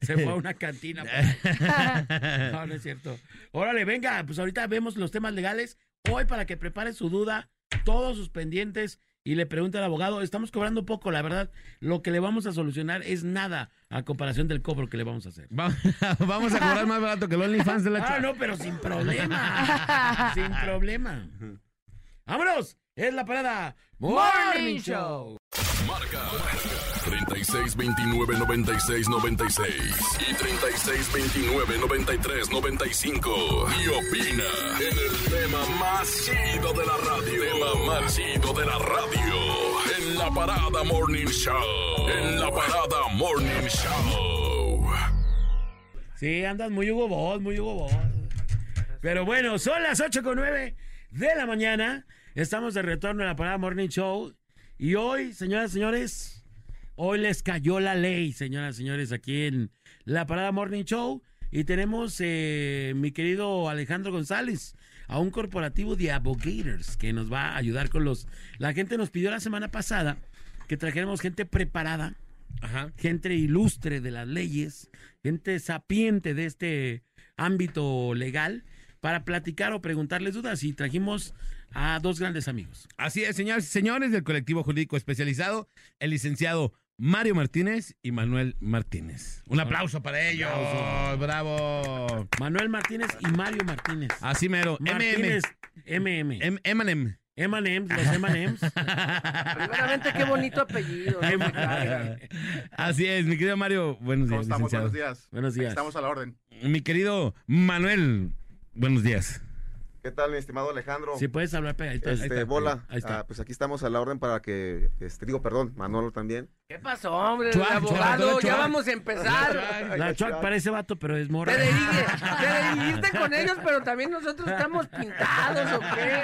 Speaker 5: sí.
Speaker 2: Se fue a una cantina. pues. No, no es cierto. Órale, venga, pues ahorita vemos los temas legales. Hoy para que prepare su duda, todos sus pendientes y le pregunte al abogado, estamos cobrando poco, la verdad, lo que le vamos a solucionar es nada a comparación del cobro que le vamos a hacer.
Speaker 5: Va- Vamos a cobrar más barato que el OnlyFans de la
Speaker 2: Ah,
Speaker 5: chava.
Speaker 2: no, pero sin problema. sin problema. ¡Vámonos! Es la parada Morning Show.
Speaker 7: Marca 36 29 96 96 y 36 29 93 95 y opina en el tema más chido de la radio. Tema más chido de la radio en la parada Morning Show. En la parada Morning Show.
Speaker 2: Sí, andas muy Hugo Boss, muy Hugo Boss. Pero bueno, son las 8 con 9 de la mañana. Estamos de retorno en la parada Morning Show. Y hoy, señoras señores, hoy les cayó la ley, señoras y señores, aquí en la parada Morning Show. Y tenemos, eh, mi querido Alejandro González, a un corporativo de abogators que nos va a ayudar con los... La gente nos pidió la semana pasada que trajéramos gente preparada
Speaker 5: Ajá.
Speaker 2: gente ilustre de las leyes, gente sapiente de este ámbito legal, para platicar o preguntarles dudas. Y trajimos a dos grandes amigos.
Speaker 5: Así es, señores y señores del colectivo jurídico especializado, el licenciado Mario Martínez y Manuel Martínez. Un aplauso para ellos. Bravo.
Speaker 2: Manuel Martínez y Mario Martínez.
Speaker 5: Así mero.
Speaker 2: Martínez, MM.
Speaker 5: MM. Emanem.
Speaker 2: M&M's, los M&M's.
Speaker 3: Primeramente, qué bonito apellido.
Speaker 5: Así es, mi querido Mario. Buenos
Speaker 8: ¿Cómo
Speaker 5: días,
Speaker 8: estamos?
Speaker 5: licenciado.
Speaker 8: Buenos días.
Speaker 2: Buenos días.
Speaker 8: Estamos a la orden.
Speaker 5: Mi querido Manuel. Buenos días.
Speaker 8: ¿Qué tal, mi estimado Alejandro?
Speaker 2: Si puedes hablar pegadito. Ahí
Speaker 8: este,
Speaker 2: está.
Speaker 8: bola.
Speaker 2: Ahí está.
Speaker 8: Ah, pues aquí estamos a la orden para que, este, digo, perdón, Manolo también.
Speaker 3: ¿Qué pasó, hombre?
Speaker 5: Chuac,
Speaker 3: El abogado,
Speaker 5: chuac,
Speaker 3: ya
Speaker 5: chuac.
Speaker 3: vamos a empezar.
Speaker 2: La Chuac parece vato, pero es morra.
Speaker 3: Te dirige, te dirigiste con ellos, pero también nosotros estamos pintados, ¿o qué?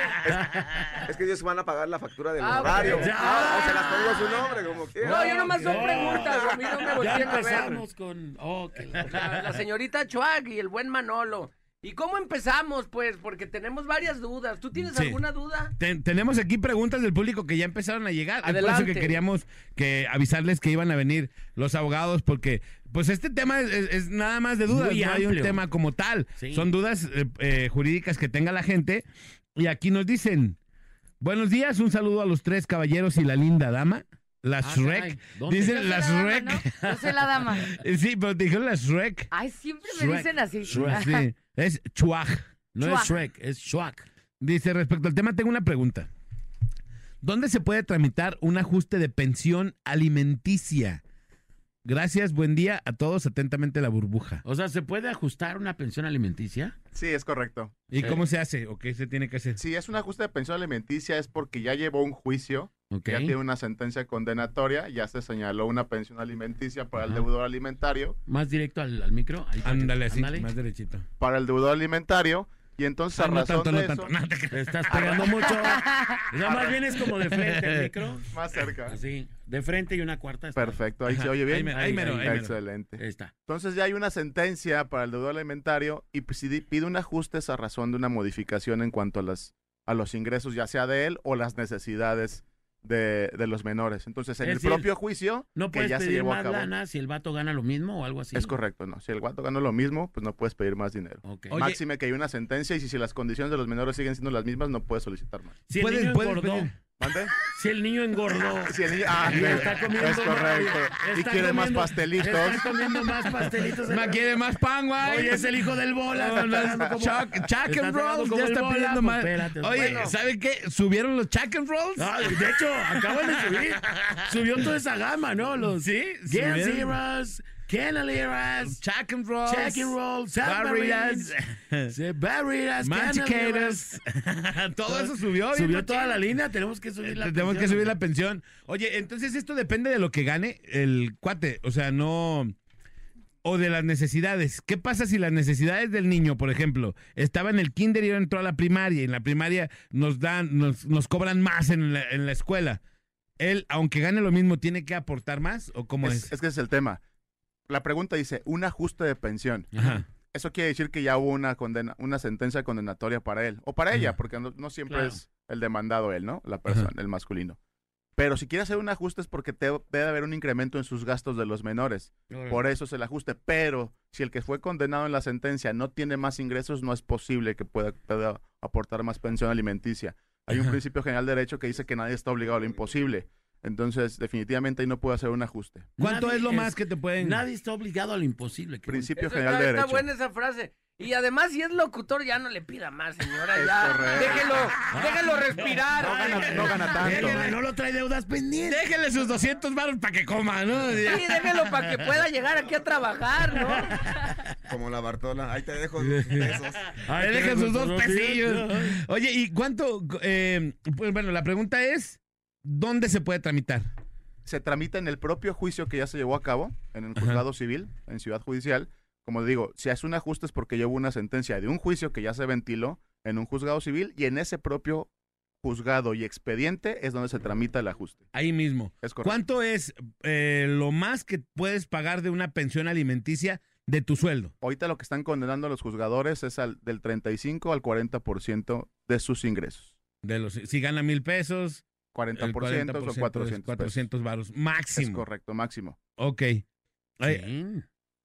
Speaker 8: Es que ellos van a pagar la factura del
Speaker 3: Ah,
Speaker 8: horario. Ah, o se las pongo su nombre, como quiera.
Speaker 3: No, yo nomás son
Speaker 2: No.
Speaker 3: preguntas, a mí no me volteen a ver.
Speaker 2: empezamos con... Oh, qué la-
Speaker 3: La, la señorita Chuac y el buen Manolo. ¿Y cómo empezamos, pues? Porque tenemos varias dudas. ¿Tú tienes
Speaker 5: Sí.
Speaker 3: alguna duda?
Speaker 5: Ten- tenemos aquí preguntas del público que ya empezaron a llegar. Es por eso
Speaker 3: Adelante.
Speaker 5: que queríamos que avisarles que iban a venir los abogados porque pues este tema es, es- es nada más de dudas,
Speaker 2: Muy
Speaker 5: no hay un tema como tal.
Speaker 2: Sí.
Speaker 5: Son dudas eh, eh, jurídicas que tenga la gente y aquí nos dicen, buenos días, un saludo a los tres caballeros y la linda dama. La
Speaker 2: Ah,
Speaker 5: Shrek. Dicen la
Speaker 4: dama,
Speaker 5: Shrek.
Speaker 4: ¿no? Yo soy la dama.
Speaker 5: Sí, pero te dijeron la Shrek.
Speaker 4: Ay, siempre me
Speaker 5: Shrek.
Speaker 4: dicen así.
Speaker 2: Shrek.
Speaker 5: Sí, es Chuaj.
Speaker 2: No es Shrek, es Shuac.
Speaker 5: Dice, respecto al tema, tengo una pregunta. ¿Dónde se puede tramitar un ajuste de pensión alimenticia? Gracias, buen día a todos. Atentamente la burbuja.
Speaker 2: O sea, ¿se puede ajustar una pensión alimenticia?
Speaker 9: Sí, es correcto.
Speaker 5: ¿Y
Speaker 2: Sí.
Speaker 5: cómo se hace o qué se tiene que hacer?
Speaker 9: Si es un ajuste de pensión alimenticia es porque ya llevó un juicio, Ya tiene una sentencia condenatoria, ya se señaló una pensión alimenticia para el deudor alimentario,
Speaker 2: Más directo al, al micro. ahí
Speaker 5: Ándale así, más derechito.
Speaker 9: para el deudor alimentario, y entonces
Speaker 5: Ah,
Speaker 9: a
Speaker 5: no
Speaker 9: razón
Speaker 5: tanto,
Speaker 9: de
Speaker 5: no
Speaker 9: eso,
Speaker 5: tanto. No, te
Speaker 2: estás pegando mucho. O sea, más bien es como de frente al micro.
Speaker 9: más cerca.
Speaker 2: Así, de frente y una cuarta. está.
Speaker 9: Perfecto, ahí
Speaker 5: Ajá,
Speaker 9: se oye
Speaker 5: ahí
Speaker 9: bien.
Speaker 5: ahí mero, ahí mero.
Speaker 9: Excelente.
Speaker 2: Ahí está.
Speaker 9: Entonces ya hay una sentencia para el deudor alimentario y pues, si pide un ajuste a razón de una modificación en cuanto a, las, a los ingresos, ya sea de él o las necesidades de, de los menores. Entonces, en
Speaker 2: Es
Speaker 9: el
Speaker 2: decir,
Speaker 9: propio juicio
Speaker 2: No
Speaker 9: que ya se llevó a
Speaker 2: más
Speaker 9: cabo.
Speaker 2: lana si el vato gana lo mismo o algo así.
Speaker 9: Es correcto, no. Si el guato ganó lo mismo, pues no puedes pedir más dinero.
Speaker 2: Ok.
Speaker 5: Oye-
Speaker 9: Máxime que hay una sentencia y si, si las condiciones de los menores siguen siendo las mismas, no puedes solicitar más.
Speaker 2: Si el
Speaker 5: Puedes-
Speaker 2: niño
Speaker 5: puedes
Speaker 2: engordó.
Speaker 5: pedir.
Speaker 9: ¿Mande?
Speaker 2: Si el niño engordó.
Speaker 9: Si el niño- ah,
Speaker 2: y está comiendo
Speaker 9: es correcto.
Speaker 2: más-
Speaker 9: Y quiere más
Speaker 2: comiendo-
Speaker 9: pastelitos.
Speaker 2: Está comiendo más pastelitos.
Speaker 5: Ma, ¿Quiere más pan, güey?
Speaker 2: Oye, es el hijo del bola.
Speaker 5: No, no,
Speaker 2: como-
Speaker 5: Chuck, Chuck and Rolls ya está
Speaker 2: bola,
Speaker 5: pidiendo
Speaker 2: pues,
Speaker 5: más.
Speaker 2: espérate.
Speaker 5: Oye,
Speaker 2: Bueno.
Speaker 5: ¿saben qué? ¿Subieron los Chuck and Rolls?
Speaker 2: Ah, de hecho, acaban de subir. Subió toda esa gama, ¿no? Los
Speaker 5: Sí,
Speaker 2: Game
Speaker 5: subieron.
Speaker 2: Zeros, Canaleras,
Speaker 5: Chuck and Rolls.
Speaker 2: Check and Roll,
Speaker 5: Barriers,
Speaker 2: Submarines, Barriers,
Speaker 5: Manchicators. Todo eso subió.
Speaker 2: Subió toda la línea, tenemos que subir la
Speaker 5: Tenemos que
Speaker 2: pensión.
Speaker 5: subir la pensión. Oye, entonces esto depende de lo que gane el cuate. O sea, no. O de las necesidades. ¿Qué pasa si las necesidades del niño, por ejemplo, estaba en el kinder y ahora entró a la primaria y en la primaria nos dan, nos, nos cobran más en la, en la escuela? Él, aunque gane lo mismo, tiene que aportar más o cómo
Speaker 9: Es,
Speaker 5: es?
Speaker 9: es que es el tema. La pregunta dice, un ajuste de pensión.
Speaker 5: Ajá.
Speaker 9: Eso quiere decir que ya hubo una condena, una sentencia condenatoria para él. O para ella, porque no, no siempre
Speaker 2: Claro.
Speaker 9: es el demandado él, ¿no? La persona, el masculino. Pero si quiere hacer un ajuste es porque te- debe haber un incremento en sus gastos de los menores. Por eso es el ajuste. Pero si el que fue condenado en la sentencia no tiene más ingresos, no es posible que pueda, pueda aportar más pensión alimenticia. Hay un
Speaker 5: Ajá.
Speaker 9: principio general de derecho que dice que nadie está obligado a lo imposible. Entonces, definitivamente ahí no puede hacer un ajuste.
Speaker 5: ¿Cuánto
Speaker 2: Nadie
Speaker 5: es lo
Speaker 2: es-
Speaker 5: más que te pueden...?
Speaker 2: Nadie está obligado a lo imposible.
Speaker 9: Principio general
Speaker 3: está,
Speaker 9: de
Speaker 3: está
Speaker 9: derecho.
Speaker 3: buena esa frase. Y además, si es locutor, ya no le pida más, señora. Ya. Déjelo, déjelo respirar.
Speaker 9: No gana, no gana
Speaker 2: bonito.
Speaker 9: tanto.
Speaker 2: El Manolo trae deudas pendientes.
Speaker 5: Déjenle sus 200 baros para que coma, ¿no?
Speaker 3: Sí, déjelo para que pueda llegar aquí a trabajar, ¿no?
Speaker 8: Como la Bartola. Ahí te dejo dos pesos.
Speaker 2: Qué
Speaker 5: dejan sus dos
Speaker 2: ¿no?
Speaker 5: Pesillos.
Speaker 2: no.
Speaker 5: Oye, ¿y cuánto? eh, pues bueno, la pregunta es, ¿dónde se puede tramitar?
Speaker 9: se tramita en el propio juicio que ya se llevó a cabo en el juzgado civil, en Ciudad Judicial. Como digo, si hace un ajuste es porque llevo una sentencia de un juicio que ya se ventiló en un juzgado civil y en ese propio juzgado y expediente es donde se tramita el ajuste.
Speaker 5: Ahí mismo.
Speaker 9: Es correcto.
Speaker 5: ¿Cuánto es eh, lo más que puedes pagar de una pensión alimenticia de tu sueldo?
Speaker 9: Ahorita lo que están condenando a los juzgadores es al, del 35 al 40% de sus ingresos.
Speaker 5: De los, si gana mil pesos,
Speaker 9: 40%,
Speaker 5: el 40%
Speaker 9: son
Speaker 5: es
Speaker 9: 400,
Speaker 5: 400 varos. Máximo.
Speaker 9: Es correcto, máximo.
Speaker 5: Ok. Ay,
Speaker 2: Sí.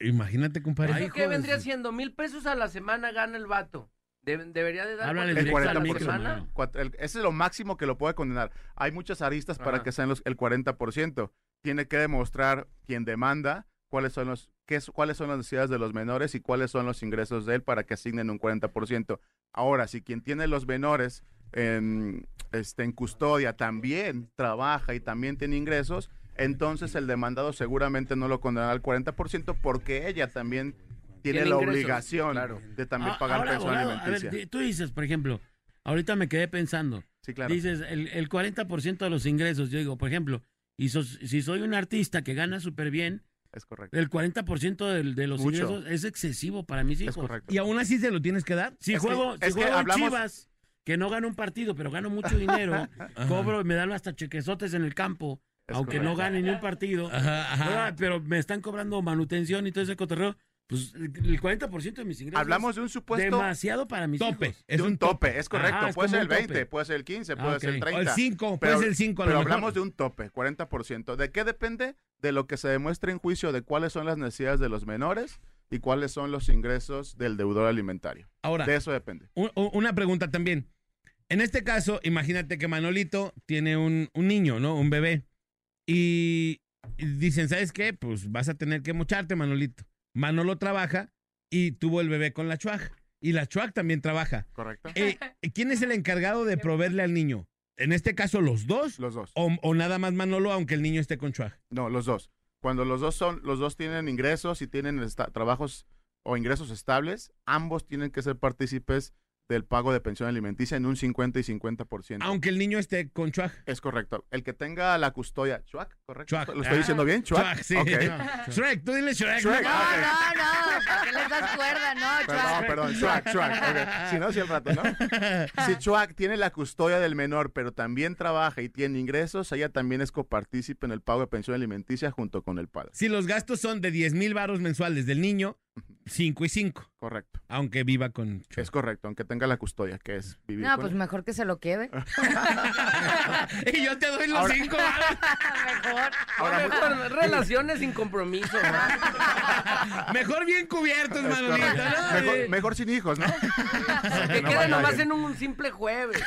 Speaker 5: Imagínate, compadre.
Speaker 2: Ay,
Speaker 3: ¿Eso qué vendría siendo? Mil pesos a la semana gana el vato. De- debería de dar
Speaker 2: Háblale
Speaker 9: El
Speaker 2: directo al
Speaker 3: a la
Speaker 2: micro,
Speaker 3: semana.
Speaker 2: Manolo.
Speaker 9: Cuat- el- ese es lo máximo que lo puede condenar. Hay muchas aristas para que sean los, el 40%. Tiene que demostrar quien demanda cuáles son los qué es- cuáles son las necesidades de los menores y cuáles son los ingresos de él para que asignen un 40%. Ahora, si quien tiene los menores en, este, en custodia también trabaja y también tiene ingresos, entonces el demandado seguramente no lo condenará al 40% porque ella también tiene,
Speaker 3: Tiene
Speaker 9: la
Speaker 3: ingresos,
Speaker 9: obligación
Speaker 3: claro.
Speaker 9: de también
Speaker 2: Ah,
Speaker 9: pagar
Speaker 2: ahora,
Speaker 9: pensión
Speaker 2: abogado, a ver,
Speaker 9: alimenticia.
Speaker 2: tú dices, por ejemplo, ahorita me quedé pensando.
Speaker 9: sí, claro.
Speaker 2: Dices, el, el 40% de los ingresos. Yo digo, por ejemplo, y si soy un artista que gana súper bien,
Speaker 9: es correcto.
Speaker 2: el 40% del- de los
Speaker 9: Mucho.
Speaker 2: ingresos es excesivo para mis hijos.
Speaker 9: Es correcto.
Speaker 5: ¿Y aún así se lo tienes que dar?
Speaker 2: Si
Speaker 9: Es que-
Speaker 2: juego, si
Speaker 9: que
Speaker 2: juego
Speaker 9: hablamos-
Speaker 2: Chivas, que no gano un partido, pero gano mucho dinero, cobro y me dan hasta chequezotes en el campo,
Speaker 9: Es
Speaker 2: aunque no gane ni un partido.
Speaker 5: Ajá, ajá.
Speaker 2: ¿verdad? Pero me están cobrando manutención y todo ese cotorreo. Pues el el 40% de mis ingresos
Speaker 9: Hablamos
Speaker 2: es
Speaker 9: de un supuesto
Speaker 2: demasiado para mis
Speaker 5: Tope.
Speaker 2: hijos.
Speaker 5: Es
Speaker 9: de un, tope, es correcto.
Speaker 2: Ah, es
Speaker 9: puede ser el
Speaker 2: un tope.
Speaker 9: 20, puede ser el 15,
Speaker 2: Ah,
Speaker 9: puede ser el
Speaker 2: ok.
Speaker 5: O
Speaker 9: 30.
Speaker 5: el 5,
Speaker 9: Pero-
Speaker 5: puede ser el 5 a lo
Speaker 9: Pero
Speaker 5: mejor.
Speaker 9: hablamos de un tope, 40%. ¿De qué depende? De lo que se demuestre en juicio de cuáles son las necesidades de los menores y cuáles son los ingresos del deudor alimentario.
Speaker 5: Ahora,
Speaker 9: De eso depende.
Speaker 5: un- un- una pregunta también. En este caso, imagínate que Manolito tiene un, un niño, ¿no? Un bebé. Y, y dicen, ¿sabes qué? Pues vas a tener que mocharte, Manolito. Manolo trabaja y tuvo el bebé con la chuaj. Y la chuaj también trabaja.
Speaker 9: ¿Correcto?
Speaker 5: Eh, ¿Quién es el encargado de proveerle al niño? En este caso, los dos.
Speaker 9: Los dos.
Speaker 5: O, o nada más Manolo, aunque el niño esté con Chuag.
Speaker 9: No, los dos. Cuando los dos son, los dos tienen ingresos y tienen trabajos o ingresos estables, ambos tienen que ser partícipes del pago de pensión alimenticia en un 50 y 50%.
Speaker 5: Aunque el niño esté con Chuag.
Speaker 9: Es correcto. El que tenga la custodia, Chuac, ¿correcto?
Speaker 5: Chuac.
Speaker 9: ¿Lo estoy diciendo bien? Chuac.
Speaker 5: Sí.
Speaker 9: Ok.
Speaker 5: Shrek, tú dile Shrek.
Speaker 9: Shrek.
Speaker 4: No,
Speaker 9: Ah,
Speaker 4: no, no. ¿Para qué les das cuerda? No,
Speaker 9: Perdón,
Speaker 4: Chuac.
Speaker 9: perdón, Chuac, Chuac. ok. Si no, si el rato, ¿no? Si Chuac tiene la custodia del menor, pero también trabaja y tiene ingresos, ella también es copartícipe en el pago de pensión alimenticia junto con el padre.
Speaker 5: Si los gastos son de 10 mil varos mensuales del niño, 5 y 5.
Speaker 9: Correcto.
Speaker 5: Aunque viva con.
Speaker 9: Es correcto, aunque tenga la custodia, que es vivir
Speaker 4: No,
Speaker 9: con
Speaker 4: pues
Speaker 9: él.
Speaker 4: mejor que se lo quede.
Speaker 5: y yo te doy los
Speaker 9: Ahora-
Speaker 5: 5
Speaker 4: Mejor.
Speaker 9: Ahora,
Speaker 3: Mejor relaciones sin compromiso. ¿no?
Speaker 5: Mejor bien cubiertos. ¿no?
Speaker 9: mejor, mejor sin hijos, ¿no?
Speaker 3: Que
Speaker 9: No
Speaker 3: quede nomás en un simple jueves.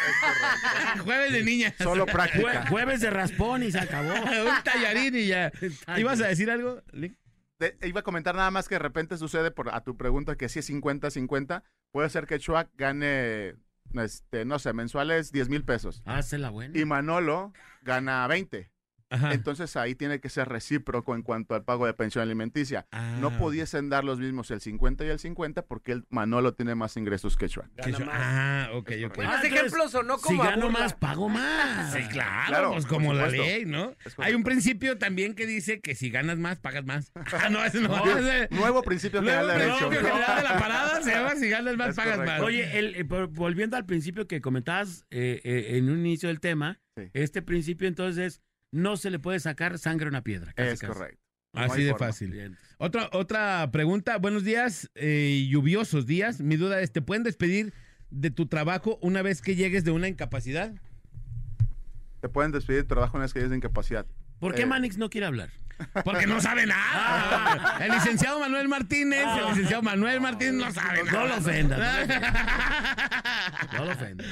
Speaker 5: Jueves de niñas.
Speaker 9: Solo
Speaker 2: Jue-
Speaker 9: práctica.
Speaker 2: jueves de raspón y se acabó.
Speaker 5: Un tallarín y ya. ¿Ibas a decir algo? Link?
Speaker 9: De- iba a comentar nada más que de repente sucede por a tu pregunta que si es 50-50, puede ser que Chuac gane, este, no sé, mensuales 10 mil pesos
Speaker 2: Hace la buena.
Speaker 9: y Manolo gana 20.
Speaker 5: Ajá.
Speaker 9: Entonces ahí tiene que ser recíproco en cuanto al pago de pensión alimenticia. No
Speaker 5: Ah.
Speaker 9: pudiesen dar los mismos el 50 y el 50 porque el Manolo tiene más ingresos que
Speaker 5: yo- Ah, ok, ok.
Speaker 3: Bueno,
Speaker 2: Ah,
Speaker 3: ese
Speaker 2: entonces,
Speaker 3: ejemplo sonó
Speaker 2: Si
Speaker 3: como a
Speaker 2: gano
Speaker 3: burla.
Speaker 2: más, pago más.
Speaker 5: Sí, claro,
Speaker 9: Claro,
Speaker 5: pues como la ley, ¿no? Hay un principio también que dice que si ganas más, pagas más. Ah, no, ese no.
Speaker 2: No,
Speaker 5: ese-
Speaker 9: Nuevo principio
Speaker 5: Luego,
Speaker 9: general de derecho.
Speaker 5: principio general de la parada se llama si ganas más,
Speaker 9: Es
Speaker 5: pagas
Speaker 9: correcto.
Speaker 5: más.
Speaker 2: Oye, el- eh, volviendo al principio que comentabas eh, eh, en un inicio del tema,
Speaker 9: Sí.
Speaker 2: este principio entonces no se le puede sacar sangre a una piedra. casi,
Speaker 9: Es
Speaker 2: casi.
Speaker 9: correcto.
Speaker 5: Así de
Speaker 9: forma.
Speaker 5: fácil.
Speaker 2: Bien.
Speaker 5: Otra, otra pregunta. Buenos días, eh, lluviosos días. Mi duda es, ¿te pueden despedir de tu trabajo una vez que llegues de una incapacidad?
Speaker 9: Te pueden despedir de trabajo una vez que eres de incapacidad.
Speaker 2: ¿Por qué
Speaker 9: Eh,
Speaker 2: Manix no quiere hablar?
Speaker 5: Porque no sabe nada. El licenciado Manuel Martínez, el licenciado Manuel Martínez no sabe
Speaker 2: No
Speaker 5: nada.
Speaker 2: lo ofendas. No lo ofendas.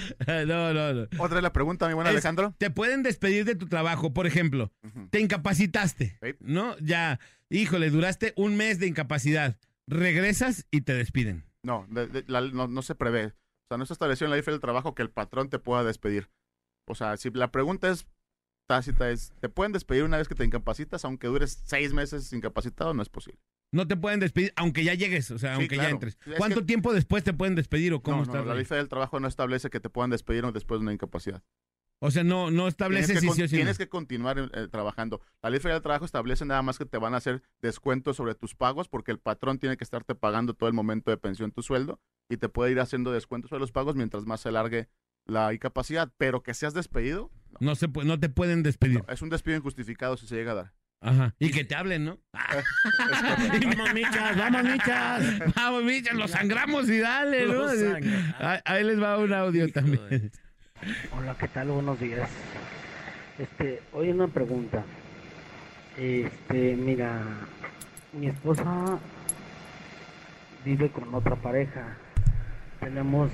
Speaker 5: No, no, no.
Speaker 9: Otra es la pregunta, mi buen Alejandro.
Speaker 5: Te pueden despedir de tu trabajo, por ejemplo, te incapacitaste. ¿no? Ya, híjole, duraste un mes de incapacidad. Regresas y te despiden.
Speaker 9: No, de- de- la- no, no se prevé. O sea, no está establecido en la ley del trabajo que el patrón te pueda despedir. O sea, si la pregunta es tácita, es, ¿te pueden despedir una vez que te incapacitas, aunque dures seis meses incapacitado? No es posible.
Speaker 5: No te pueden despedir, aunque ya llegues, o sea,
Speaker 9: Sí,
Speaker 5: aunque ya entres.
Speaker 9: Es
Speaker 5: ¿Cuánto
Speaker 9: que-
Speaker 5: tiempo después te pueden despedir o cómo
Speaker 9: no,
Speaker 5: está?
Speaker 9: no, la ley del trabajo no establece que te puedan despedir después de una incapacidad.
Speaker 5: O sea, no, no establece
Speaker 9: Tienes,
Speaker 5: si
Speaker 9: que,
Speaker 5: sí o no.
Speaker 9: tienes que continuar eh, trabajando. La ley federal del trabajo establece nada más que te van a hacer descuentos sobre tus pagos porque el patrón tiene que estarte pagando todo el momento de pensión tu sueldo y te puede ir haciendo descuentos sobre los pagos mientras más se alargue la incapacidad. Pero que seas despedido,
Speaker 5: No, se, pu- no te pueden despedir.
Speaker 9: no, es un despido injustificado si se llega a dar.
Speaker 5: Ajá. Y que te hablen, ¿no?
Speaker 2: Vamos, michas, vamos, michas.
Speaker 5: Vamos, Micha, lo sangramos y dale, ¿no? Ahí, ahí les va un audio
Speaker 2: Hijo
Speaker 5: también.
Speaker 2: de-
Speaker 10: Hola, ¿qué tal? Buenos días. Este, hoy una pregunta. Este, mira, mi esposa vive con otra pareja. Tenemos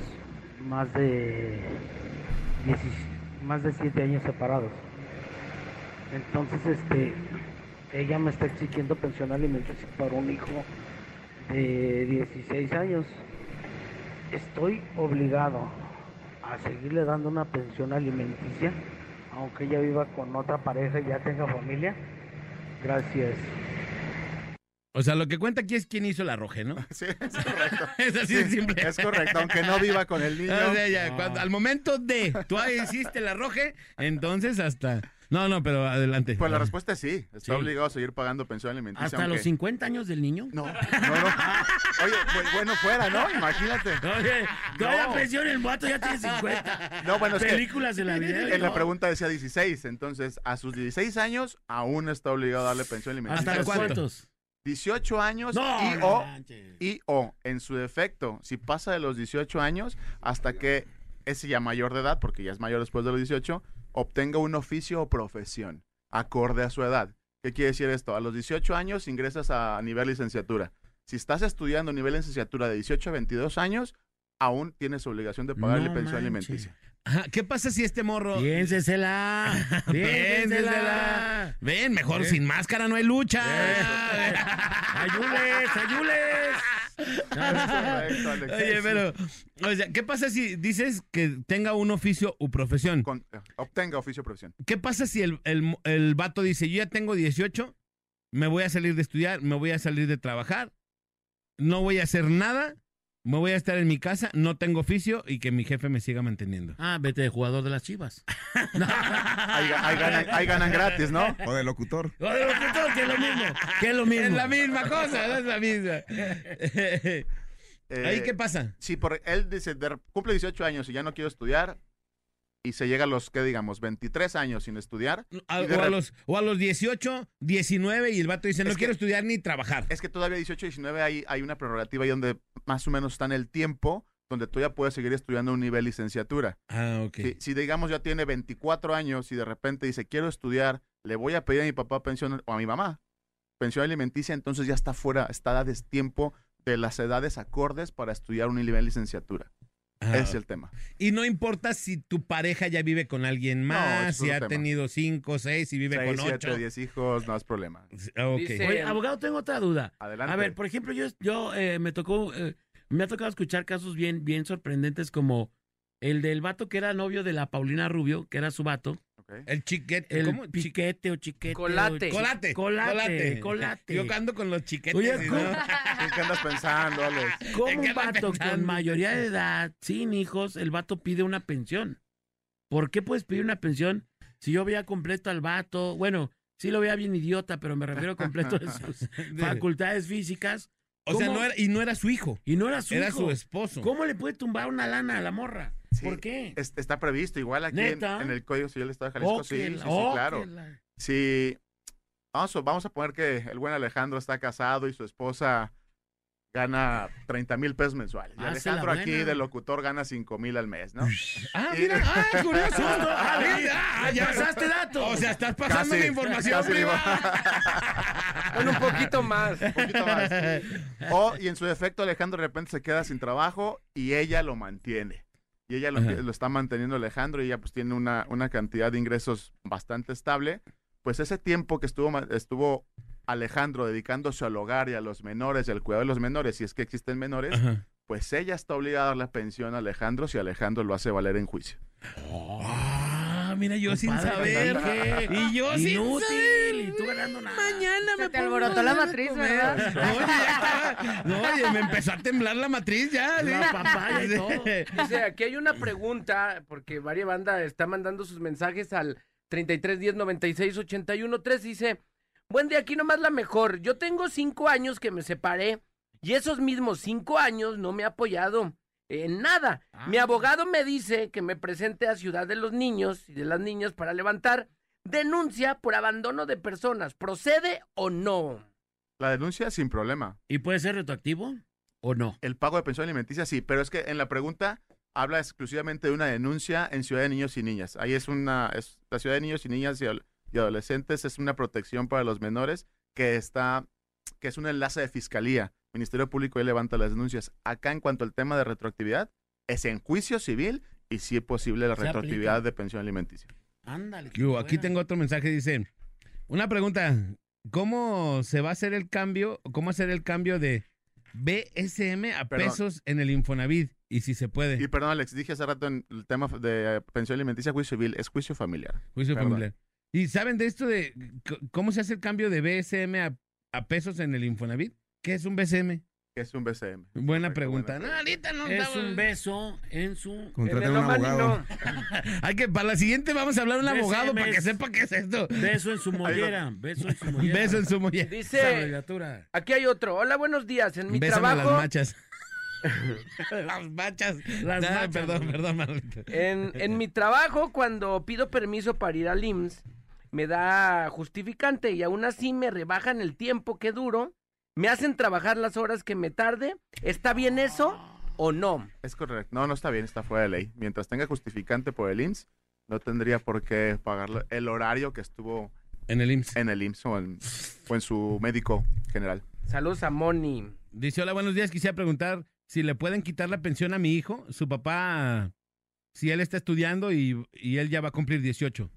Speaker 10: más de 10 más de 7 años separados. Entonces, este, ella me está exigiendo pensión alimenticia para un hijo de 16 años. Estoy obligado a seguirle dando una pensión alimenticia, aunque ella viva con otra pareja y ya tenga familia. Gracias.
Speaker 5: O sea, lo que cuenta aquí es quién hizo la roje, ¿no?
Speaker 9: Sí, es correcto.
Speaker 5: Es así de
Speaker 9: Sí,
Speaker 5: simple.
Speaker 9: Es correcto, aunque no viva con el niño.
Speaker 5: O sea, ya,
Speaker 2: No.
Speaker 5: cuando- al momento de tú ahí hiciste la roje, entonces hasta. No, no, pero adelante.
Speaker 9: Pues la respuesta es sí. Está
Speaker 2: Sí.
Speaker 9: obligado a seguir pagando pensión alimenticia.
Speaker 2: ¿Hasta
Speaker 9: aunque-
Speaker 2: los 50 años del niño?
Speaker 9: No, no, no. Oye, pues, bueno fuera, ¿no? Imagínate.
Speaker 2: Oye, todavía
Speaker 9: No.
Speaker 2: pensión el vato ya tiene 50.
Speaker 9: No, bueno, es que
Speaker 2: Películas de la vida.
Speaker 9: en la pregunta decía 16, entonces a sus 16 años aún está obligado a darle pensión alimenticia.
Speaker 2: ¿Hasta cuántos?
Speaker 9: 18 años
Speaker 2: No,
Speaker 9: y o y o en su defecto, si pasa de los 18 años hasta que ese ya mayor de edad, porque ya es mayor después de los 18, obtenga un oficio o profesión acorde a su edad. ¿Qué quiere decir esto? A los 18 años ingresas a nivel licenciatura. Si estás estudiando a nivel licenciatura de 18 a 22 años, aún tienes obligación de pagarle
Speaker 2: No
Speaker 9: pensión
Speaker 2: manches.
Speaker 9: alimenticia.
Speaker 5: Ajá, ¿Qué pasa si este morro.
Speaker 2: Piénsesela.
Speaker 5: Piénsesela. Ven, mejor sin máscara no hay lucha.
Speaker 2: Ayules, ayules.
Speaker 9: Correcto, Alex.
Speaker 5: Oye, pero, o sea, ¿qué pasa si dices que tenga un oficio u profesión?
Speaker 9: Con- eh, obtenga oficio o profesión.
Speaker 5: ¿Qué pasa si el, el, el vato dice, yo ya tengo 18, me voy a salir de estudiar, me voy a salir de trabajar, no voy a hacer nada, me voy a estar en mi casa, no tengo oficio y que mi jefe me siga manteniendo?
Speaker 2: Ah, vete de jugador de las chivas.
Speaker 9: Ahí, ga- ahí ganan, ahí ganan gratis, ¿no?
Speaker 8: O de locutor.
Speaker 2: O de locutor, que es lo mismo. Que es lo mismo.
Speaker 5: Es la misma cosa, no es la misma.
Speaker 9: Eh,
Speaker 5: ¿Ahí qué pasa?
Speaker 9: Sí, por, él dice, de- cumple 18 años y ya no quiero estudiar. Y se llega a los, ¿qué digamos? 23 años sin estudiar.
Speaker 5: A-
Speaker 9: y de
Speaker 5: o, a los, o a los 18, 19 y el vato dice, no
Speaker 9: Es que-
Speaker 5: quiero estudiar ni trabajar.
Speaker 9: Es que todavía 18 y 19 hay, hay una prerrogativa ahí donde más o menos está en el tiempo donde tú ya puedes seguir estudiando a un nivel licenciatura.
Speaker 5: Ah, ok.
Speaker 9: Si, si, digamos ya tiene 24 años y de repente dice quiero estudiar, le voy a pedir a mi papá pensión o a mi mamá pensión alimenticia, entonces ya está fuera, está a destiempo de las edades acordes para estudiar un nivel licenciatura.
Speaker 5: Ah,
Speaker 9: Ese es el tema.
Speaker 5: Y no importa si tu pareja ya vive con alguien más, si ha
Speaker 9: tema.
Speaker 5: tenido 5, 6, y vive
Speaker 9: Seis,
Speaker 5: con
Speaker 9: siete,
Speaker 5: 8.
Speaker 9: 10 hijos, no es problema.
Speaker 5: Ok.
Speaker 3: Dice-
Speaker 2: Oye, abogado, tengo otra duda.
Speaker 9: Adelante.
Speaker 2: A ver, por ejemplo, yo, yo eh, me tocó, eh, me ha tocado escuchar casos bien, bien sorprendentes como el del vato que era novio de la Paulina Rubio, que era su vato.
Speaker 5: El chiquete,
Speaker 2: el
Speaker 5: ¿cómo?
Speaker 2: Piquete o chiquete.
Speaker 3: Colate.
Speaker 2: o-
Speaker 5: Colate,
Speaker 2: Colate, colate.
Speaker 5: Yo ando con los chiquetes.
Speaker 2: Oye,
Speaker 5: y
Speaker 2: ¿cómo-
Speaker 5: no-
Speaker 9: ¿En qué andas pensando, Alex?
Speaker 2: ¿Cómo
Speaker 5: ¿En
Speaker 2: un vato con mayoría de edad, sin hijos, el vato pide una pensión? ¿Por qué puedes pedir una pensión si yo veía completo al vato? Bueno, sí lo veía bien idiota, pero me refiero completo de sus facultades físicas.
Speaker 5: O sea, era, y no era su hijo,
Speaker 2: Y no era su
Speaker 5: era
Speaker 2: hijo.
Speaker 5: su esposo.
Speaker 2: ¿Cómo le puede tumbar una lana a la morra?
Speaker 9: Sí,
Speaker 2: ¿Por qué?
Speaker 9: es- está previsto, igual aquí en, el Código Civil del Estado de Jalisco.
Speaker 2: Oh,
Speaker 9: sí, sí, sí, claro.
Speaker 2: la-
Speaker 9: Si vamos a, vamos a poner que el buen Alejandro está casado y su esposa gana 30 mil pesos mensuales. Y
Speaker 2: la
Speaker 9: Alejandro aquí de locutor gana 5 mil al mes, ¿no?
Speaker 5: Ah,
Speaker 9: Y-
Speaker 5: mira, ah, curioso.
Speaker 2: Ah,
Speaker 5: Ah,
Speaker 2: mira,
Speaker 5: ah, ya
Speaker 2: pasaste dato.
Speaker 5: O sea, estás pasando
Speaker 9: Casi,
Speaker 5: la información
Speaker 9: casi
Speaker 5: privada.
Speaker 3: Bueno, un poquito más.
Speaker 9: Un poquito más. O, y en su defecto, Alejandro de repente se queda sin trabajo y ella lo mantiene. Y ella lo, lo está manteniendo Alejandro y ella pues tiene una, una cantidad de ingresos bastante estable. Pues ese tiempo que estuvo, ma- estuvo Alejandro dedicándose al hogar y a los menores, y al cuidado de los menores, si es que existen menores,
Speaker 5: Ajá.
Speaker 9: pues ella está obligada a dar la pensión a Alejandro si Alejandro lo hace valer en juicio.
Speaker 5: Ah, mira, yo sin saber.
Speaker 2: ¿qué?
Speaker 5: Y yo sin
Speaker 2: Inútil,
Speaker 5: saber.
Speaker 2: Tú ganando nada.
Speaker 5: Mañana
Speaker 4: Se
Speaker 5: me
Speaker 4: te
Speaker 5: pongo
Speaker 4: alborotó la matriz,
Speaker 5: comer.
Speaker 4: ¿verdad?
Speaker 5: Oye, ya estaba- no, oye, me empezó a temblar la matriz ya.
Speaker 2: La
Speaker 5: ¿sí?
Speaker 2: papaya y todo.
Speaker 3: Dice, aquí hay una pregunta, porque Varia Banda está mandando sus mensajes al 33 10 96 81 3. Dice, buen día, aquí nomás la mejor. Yo tengo cinco años que me separé y esos mismos cinco años no me ha apoyado en nada. Mi
Speaker 2: Ah.
Speaker 3: abogado me dice que me presente a Ciudad de los Niños y de las Niñas para levantar denuncia por abandono de personas. ¿Procede o no?
Speaker 9: La denuncia sin problema.
Speaker 2: ¿Y puede ser retroactivo o no?
Speaker 9: El pago de pensión alimenticia sí, pero es que en la pregunta habla exclusivamente de una denuncia en Ciudad de Niños y Niñas. Ahí es una, es, la Ciudad de Niños y Niñas y, Adolescentes es una protección para los menores que está, que es un enlace de fiscalía. Ministerio Público ahí levanta las denuncias. Acá en cuanto al tema de retroactividad, es en juicio civil y si es posible la retroactividad
Speaker 2: aplica.
Speaker 9: de pensión alimenticia.
Speaker 2: Ándale.
Speaker 5: Aquí tengo otro mensaje, dice, una pregunta, ¿cómo se va a hacer el cambio, cómo hacer el cambio de BSM a
Speaker 9: Perdón.
Speaker 5: pesos en el Infonavit? Y si se puede,
Speaker 9: Y perdón, Alex, dije hace rato en el tema de pensión alimenticia, juicio civil, es juicio familiar.
Speaker 5: juicio
Speaker 9: perdón.
Speaker 5: familiar. ¿Y saben de esto de cómo se hace el cambio de BSM a, a pesos en el Infonavit? ¿Qué es un BSM?
Speaker 9: Que es un BCM.
Speaker 5: Buena pregunta. No, ahorita no
Speaker 2: Es un beso en su...
Speaker 8: Contraten un abogado.
Speaker 5: Hay que, para la siguiente vamos a hablar a un abogado para que
Speaker 2: es-
Speaker 5: sepa qué es esto.
Speaker 2: Beso en su mollera. Beso en su mollera.
Speaker 5: Beso en su mujer.
Speaker 2: Esa
Speaker 3: Dice,
Speaker 2: abreviatura.
Speaker 3: aquí hay otro. Hola, buenos días. En mi
Speaker 5: Bésame
Speaker 3: trabajo...
Speaker 5: las machas. las machas.
Speaker 2: Las
Speaker 5: Ah,
Speaker 2: machas,
Speaker 5: Perdón, perdón, Manolito.
Speaker 3: En, en mi trabajo, cuando pido permiso para ir al IMSS, me da justificante y aún así me rebajan el tiempo que duro, me hacen trabajar las horas que me tarde. ¿Está bien eso o no?
Speaker 9: Es correcto. No, no está bien, está fuera de ley. Mientras tenga justificante por el IMSS, no tendría por qué pagar el horario que estuvo
Speaker 5: En el IMSS.
Speaker 9: en el IMSS o en, o en su médico general.
Speaker 3: Saludos a Moni.
Speaker 5: Dice, hola, buenos días. Quisiera preguntar si le pueden quitar la pensión a mi hijo. Su papá, si él está estudiando y, y él ya va a cumplir 18.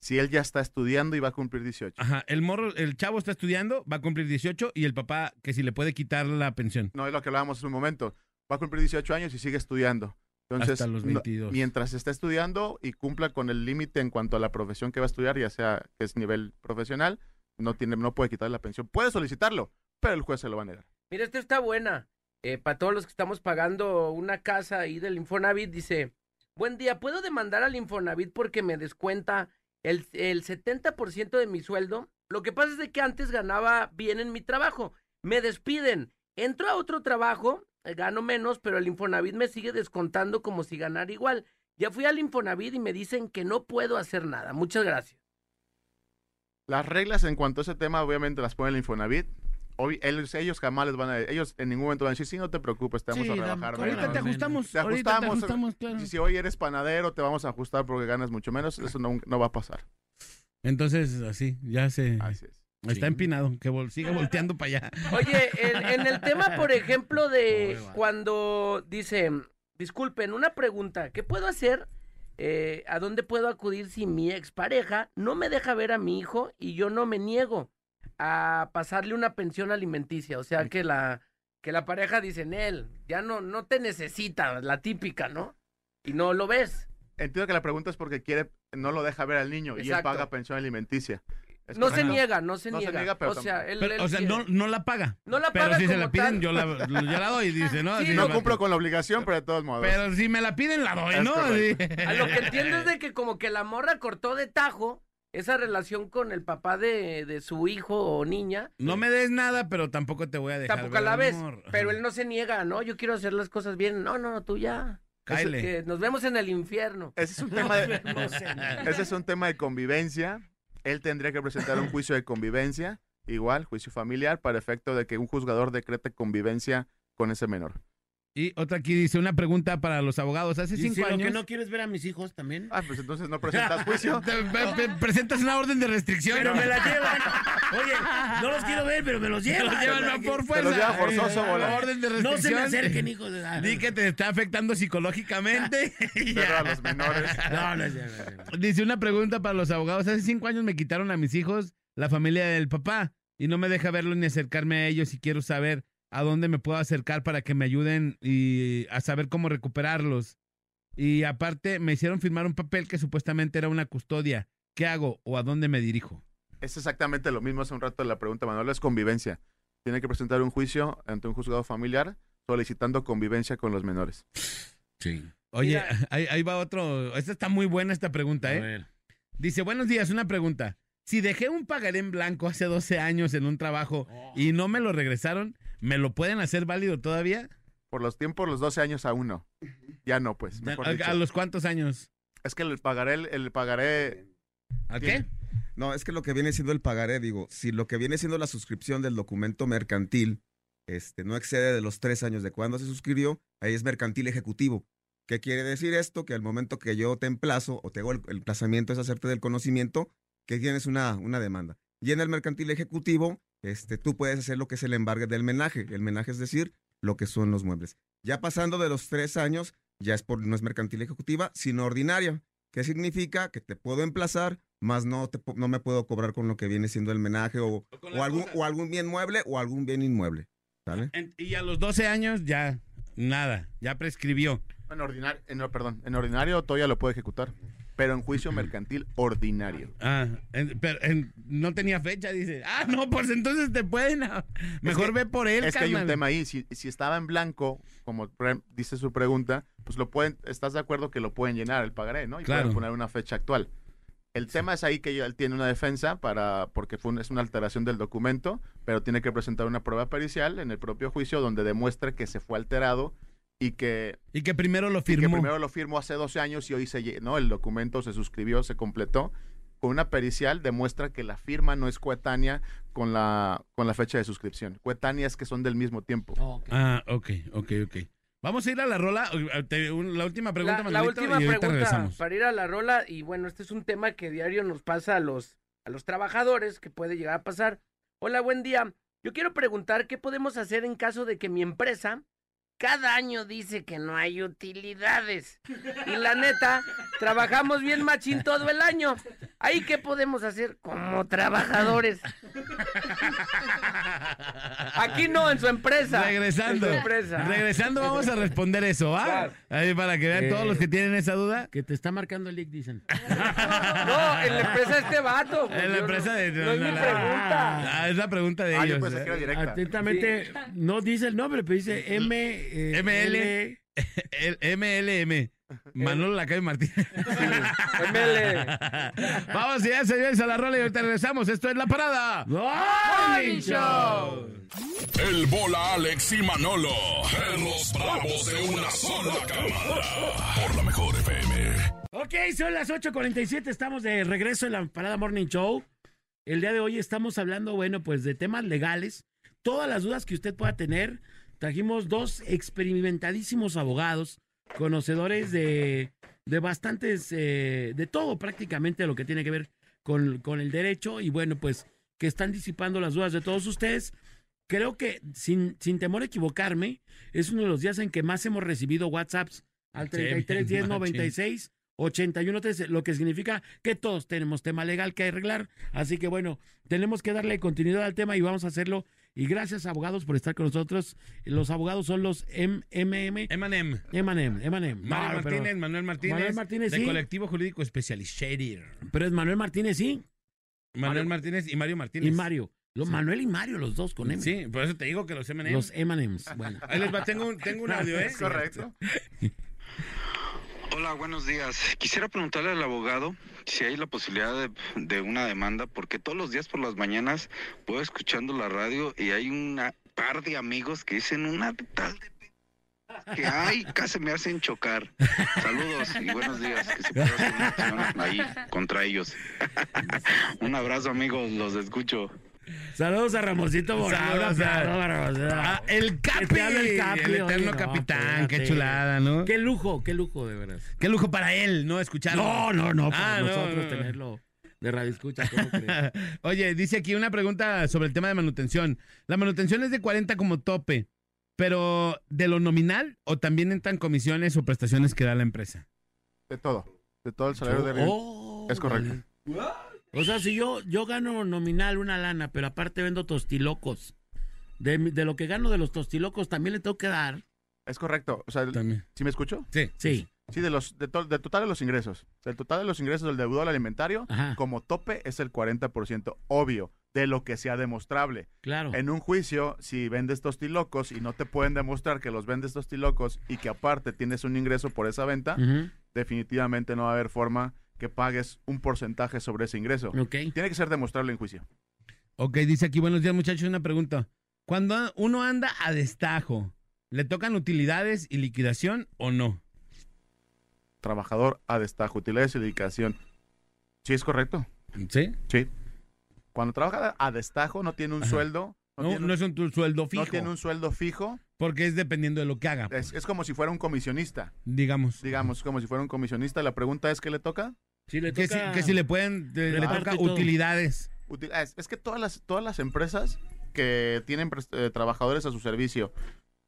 Speaker 9: Si él ya está estudiando y va a cumplir 18.
Speaker 5: Ajá, el morro, el chavo está estudiando, va a cumplir 18 y el papá que si le puede quitar la pensión.
Speaker 9: No es lo que hablábamos hace un momento. Va a cumplir 18 años y sigue estudiando. Entonces,
Speaker 5: Hasta los
Speaker 9: no-
Speaker 5: 22.
Speaker 9: mientras esté estudiando y cumpla con el límite en cuanto a la profesión que va a estudiar, ya sea que es nivel profesional, no tiene, no puede quitar la pensión. Puede solicitarlo, pero el juez se lo va a negar.
Speaker 3: Mira, esta está buena. Eh, para todos los que estamos pagando una casa ahí del Infonavit, dice, buen día, ¿puedo demandar al Infonavit porque me descuenta el, el 70% de mi sueldo? Lo que pasa es de que antes ganaba bien en mi trabajo. Me despiden. Entro a otro trabajo, eh, gano menos, pero el Infonavit me sigue descontando como si ganara igual. Ya fui al Infonavit y me dicen que no puedo hacer nada. Muchas gracias.
Speaker 9: Las reglas en cuanto a ese tema, obviamente las pone el Infonavit. Ellos, ellos jamás les van a ellos en ningún momento van a decir, sí, no te preocupes, te vamos
Speaker 5: Sí,
Speaker 9: a rebajar.
Speaker 5: ahorita
Speaker 9: menos".
Speaker 5: te ajustamos,
Speaker 9: Te
Speaker 5: ahorita te
Speaker 9: ajustamos.
Speaker 5: claro.
Speaker 9: Si, si hoy eres panadero, te vamos a ajustar porque ganas mucho menos. Eso no, no va a pasar.
Speaker 5: Entonces, así, ya se...
Speaker 9: Así es.
Speaker 5: Está empinado, que vol- siga volteando para allá.
Speaker 3: Oye, en, en el tema, por ejemplo, de cuando dice, disculpen, una pregunta, ¿qué puedo hacer? Eh, ¿A dónde puedo acudir si mi expareja no me deja ver a mi hijo y yo no me niego a pasarle una pensión alimenticia? O sea, que la, que la pareja dice, en él, ya no, no te necesita, la típica, ¿no? Y no lo ves.
Speaker 9: Entiendo que la pregunta es porque quiere, no lo deja ver al niño y él paga pensión alimenticia. Es
Speaker 3: No se niega, no se
Speaker 9: No se
Speaker 3: niega.
Speaker 9: niega, pero
Speaker 3: o sea, él,
Speaker 5: Pero,
Speaker 3: él
Speaker 5: o sea, no, no la paga.
Speaker 3: No la
Speaker 5: Pero
Speaker 3: paga
Speaker 5: si se la piden,
Speaker 3: tal.
Speaker 5: yo la, yo la doy, dice, ¿no?
Speaker 3: Sí,
Speaker 5: Así
Speaker 9: No cumplo con la obligación, pero de todos modos.
Speaker 5: Pero si me la piden, la doy,
Speaker 9: Es
Speaker 5: ¿no?
Speaker 3: A lo que entiendo es de que como que la morra cortó de tajo esa relación con el papá de, de su hijo o niña.
Speaker 5: No me des nada, pero tampoco te voy a dejar
Speaker 3: Tampoco
Speaker 5: ver
Speaker 3: a la vez.
Speaker 5: amor.
Speaker 3: Pero él no se niega, ¿no? Yo quiero hacer las cosas bien. No, no, tú ya.
Speaker 5: Cáele.
Speaker 3: Que nos vemos en el infierno.
Speaker 9: Ese es un tema de,
Speaker 2: No sé, no.
Speaker 9: ese es un tema de convivencia. Él tendría que presentar un juicio de convivencia, igual, juicio familiar, para efecto de que un juzgador decrete convivencia con ese menor.
Speaker 5: Y otra aquí dice, una pregunta para los abogados. Hace
Speaker 2: Y
Speaker 5: cinco
Speaker 2: si lo
Speaker 5: años...
Speaker 2: que no quieres ver a mis hijos también.
Speaker 9: Ah, pues entonces no presentas juicio.
Speaker 5: Presentas una orden de restricción.
Speaker 2: Pero me la llevan. Oye, no los quiero ver, pero me los llevan.
Speaker 5: los llevan por
Speaker 9: Te
Speaker 5: fuerza.
Speaker 9: los lleva forzoso, bola.
Speaker 5: Orden de
Speaker 2: No se me
Speaker 5: restricción.
Speaker 2: acerquen, hijos de la...
Speaker 5: Di que te está afectando psicológicamente.
Speaker 9: Pero a los menores.
Speaker 2: No, no es cierto, no es cierto.
Speaker 5: Dice una pregunta para los abogados. Hace cinco años me quitaron a mis hijos la familia del papá y no me deja verlos ni acercarme a ellos y quiero saber a dónde me puedo acercar para que me ayuden y a saber cómo recuperarlos. Y aparte me hicieron firmar un papel que supuestamente era una custodia. ¿Qué hago o a dónde me dirijo?
Speaker 9: Es exactamente lo mismo hace un rato la pregunta, Manuel, es convivencia. Tiene que presentar un juicio ante un juzgado familiar solicitando convivencia con los menores.
Speaker 2: Sí.
Speaker 5: Oye, ahí, ahí va otro. Esta está muy buena esta pregunta,
Speaker 2: A
Speaker 5: ¿eh?
Speaker 2: ver.
Speaker 5: Dice, buenos días, una pregunta. Si dejé un pagaré en blanco hace 12 años en un trabajo y no me lo regresaron, ¿me lo pueden hacer válido todavía?
Speaker 9: Por los tiempos, los 12 años aún no. Ya no, pues. Mejor
Speaker 5: ¿A,
Speaker 9: dicho.
Speaker 5: a los cuántos años?
Speaker 9: Es que el pagaré, el pagaré
Speaker 5: ¿A
Speaker 9: Tiene-
Speaker 5: qué?
Speaker 11: No, es que lo que viene siendo el pagaré, digo, si lo que viene siendo la suscripción del documento mercantil este, no excede de los tres años de cuando se suscribió, ahí es mercantil ejecutivo. ¿Qué quiere decir esto? Que al momento que yo te emplazo o te hago el, el emplazamiento es hacerte del conocimiento, que tienes una, una demanda. Y en el mercantil ejecutivo, este, tú puedes hacer lo que es el embargue del menaje. El menaje es decir, lo que son los muebles. Ya pasando de los tres años, ya es por, no es mercantil ejecutiva, sino ordinaria. ¿Qué significa? Que te puedo emplazar, más no, te, no me puedo cobrar con lo que viene siendo el menaje o, o algún, o algún bien mueble o algún bien inmueble.
Speaker 5: Y a los 12 años ya, nada, ya prescribió.
Speaker 9: En ordinario, en, perdón, en ordinario todavía lo puede ejecutar, pero en juicio mercantil ordinario.
Speaker 5: Ah, en- pero en- no tenía fecha, dice. Ah, no, pues entonces te pueden. ah, Mejor
Speaker 9: que-
Speaker 5: ve por él,
Speaker 9: Es que hay un tema ahí, si, si estaba en blanco, como pre- dice su pregunta, pues lo pueden, estás de acuerdo que lo pueden llenar el pagaré, ¿no? Y
Speaker 5: Claro.
Speaker 9: pueden poner una fecha actual. El tema es ahí que él tiene una defensa para, porque fue un- es una alteración del documento, pero tiene que presentar una prueba pericial en el propio juicio donde demuestre que se fue alterado y que
Speaker 5: Y que primero lo
Speaker 9: y que
Speaker 5: firmó.
Speaker 9: primero lo firmó hace 12 años y hoy se llenó, el documento se suscribió, se completó. Con una pericial demuestra que la firma no es coetánea con la, con la fecha de suscripción. Coetánea es que son del mismo tiempo.
Speaker 2: Ok.
Speaker 5: Ah, ok, ok, ok. Vamos a ir a la rola. eh, La última pregunta,
Speaker 3: La, la última
Speaker 5: y
Speaker 3: pregunta
Speaker 5: regresamos.
Speaker 3: para ir a la rola, y bueno, este es un tema que diario nos pasa a los, a los trabajadores, que puede llegar a pasar. Hola, buen día. Yo quiero preguntar qué podemos hacer en caso de que mi empresa cada año dice que no hay utilidades. Y la neta, trabajamos bien machín todo el año. ¿Ahí qué podemos hacer como trabajadores? Aquí no, en su empresa.
Speaker 5: Regresando.
Speaker 3: En su empresa.
Speaker 5: Regresando vamos a responder eso, ¿va?
Speaker 3: Claro.
Speaker 5: Ahí para que vean
Speaker 2: Eh,
Speaker 5: todos los que tienen esa duda.
Speaker 2: Que te está marcando el leak, dicen.
Speaker 3: No, en la empresa de este vato. pues,
Speaker 5: En la
Speaker 3: yo
Speaker 5: empresa
Speaker 3: no-
Speaker 5: de...
Speaker 3: No es mi
Speaker 5: la-
Speaker 3: pregunta.
Speaker 5: Ah, es la pregunta de
Speaker 9: Ah, yo
Speaker 5: ellos.
Speaker 9: pensé que era
Speaker 5: ¿eh?
Speaker 9: directa.
Speaker 2: Atentamente, no dice el nombre, pero dice M. eh,
Speaker 5: ML. El MLM. Manolo Lacayo Martínez.
Speaker 3: ML.
Speaker 5: Vamos ya, señores, a la rola y ahorita regresamos. Esto es La Parada.
Speaker 2: ¡Morning Show!
Speaker 7: El bola Alex y Manolo. En los bravos de una sola cámara. Por la mejor FM.
Speaker 2: Ok, son las 8.47, estamos de regreso en la Parada Morning Show. El día de hoy estamos hablando, bueno, pues de temas legales. Todas las dudas que usted pueda tener. Trajimos dos experimentadísimos abogados, conocedores de, de bastantes, eh, de todo prácticamente lo que tiene que ver con, con el derecho y bueno, pues que están disipando las dudas de todos ustedes. Creo que, sin, sin temor a equivocarme, es uno de los días en que más hemos recibido WhatsApps al
Speaker 5: Sí,
Speaker 2: 33 10
Speaker 5: machín.
Speaker 2: 96 81 13, lo que significa que todos tenemos tema legal que arreglar. Así que bueno, tenemos que darle continuidad al tema y vamos a hacerlo. Y gracias, abogados, por estar con nosotros. Los abogados son los MMM.
Speaker 5: Emanem.
Speaker 2: Emanem, Emanem.
Speaker 5: Mario
Speaker 2: No, pero-
Speaker 5: Martínez, Manuel Martínez.
Speaker 2: Manuel Martínez,
Speaker 5: de
Speaker 2: sí.
Speaker 5: Colectivo Jurídico Especializated.
Speaker 2: Pero es Manuel Martínez, sí.
Speaker 5: Manuel Martínez y Mario Martínez.
Speaker 2: Y Mario. Los
Speaker 5: Sí.
Speaker 2: Manuel y Mario, los dos con M.
Speaker 5: Sí, por eso te digo que los M&M.
Speaker 2: Los Emanems. Bueno.
Speaker 5: Ahí les va, tengo un, tengo un audio, ¿eh?
Speaker 9: Es correcto.
Speaker 12: Hola, buenos días. Quisiera preguntarle al abogado si hay la posibilidad de, una demanda, porque todos los días por las mañanas voy escuchando la radio y hay una par de amigos que dicen una tal de que ay, casi me hacen chocar. Saludos y buenos días. Que se pueda hacer una ahí contra ellos. Un abrazo, amigos, los escucho.
Speaker 2: Saludos a Ramosito Morado.
Speaker 5: Saludos a- el Capi,
Speaker 2: el Capi,
Speaker 5: el
Speaker 2: oye,
Speaker 5: eterno
Speaker 2: no,
Speaker 5: capitán, qué chulada, ¿no?
Speaker 2: Qué lujo, qué lujo, de veras.
Speaker 5: Qué lujo para él, ¿no? Escucharlo.
Speaker 2: No, no, no, para
Speaker 5: Ah, no,
Speaker 2: nosotros
Speaker 5: no.
Speaker 2: tenerlo de radio escucha, ¿cómo crees?
Speaker 5: Oye, dice aquí una pregunta sobre el tema de manutención. La manutención es de 40 como tope, pero ¿de lo nominal o también entran comisiones o prestaciones que da la empresa?
Speaker 9: De todo. De todo el salario de
Speaker 2: Oh,
Speaker 9: Es correcto.
Speaker 2: vale. O sea, si yo, yo gano nominal una lana, pero aparte vendo tostilocos, de, mi- de lo que gano de los tostilocos también le tengo que dar.
Speaker 9: Es correcto. O sea,
Speaker 5: También.
Speaker 9: ¿sí me escucho?
Speaker 5: Sí.
Speaker 2: Sí.
Speaker 9: Sí, de los, de to- del total de los ingresos. Del total de los ingresos del deudor alimentario,
Speaker 2: Ajá.
Speaker 9: como tope es el 40%, obvio, de lo que sea demostrable.
Speaker 2: Claro.
Speaker 9: En un juicio, si vendes tostilocos y no te pueden demostrar que los vendes tostilocos y que aparte tienes un ingreso por esa venta,
Speaker 2: Ujú.
Speaker 9: definitivamente no va a haber forma que pagues un porcentaje sobre ese ingreso.
Speaker 2: Ok.
Speaker 9: Tiene que ser demostrable en juicio.
Speaker 5: Ok, dice aquí, buenos días muchachos, una pregunta. Cuando uno anda a destajo, ¿le tocan utilidades y liquidación o no?
Speaker 9: Trabajador a destajo, utilidades y dedicación. Sí, es correcto.
Speaker 5: ¿Sí?
Speaker 9: Sí. Cuando trabaja a destajo, no tiene un
Speaker 5: Ajá.
Speaker 9: sueldo. No,
Speaker 5: No,
Speaker 9: tiene,
Speaker 5: no es un sueldo fijo,
Speaker 9: no tiene un sueldo fijo.
Speaker 5: porque es dependiendo de lo que haga,
Speaker 9: Es, es como si fuera un comisionista.
Speaker 5: digamos.
Speaker 9: Digamos, como si fuera un comisionista. La pregunta es, ¿qué le toca?
Speaker 2: Si le
Speaker 5: Que si,
Speaker 2: toca-
Speaker 5: que si le pueden, le, le
Speaker 2: Reparte
Speaker 5: toca
Speaker 2: todo.
Speaker 5: utilidades.
Speaker 9: Util- Es, es que todas las, todas las empresas que tienen pres- eh, trabajadores a su servicio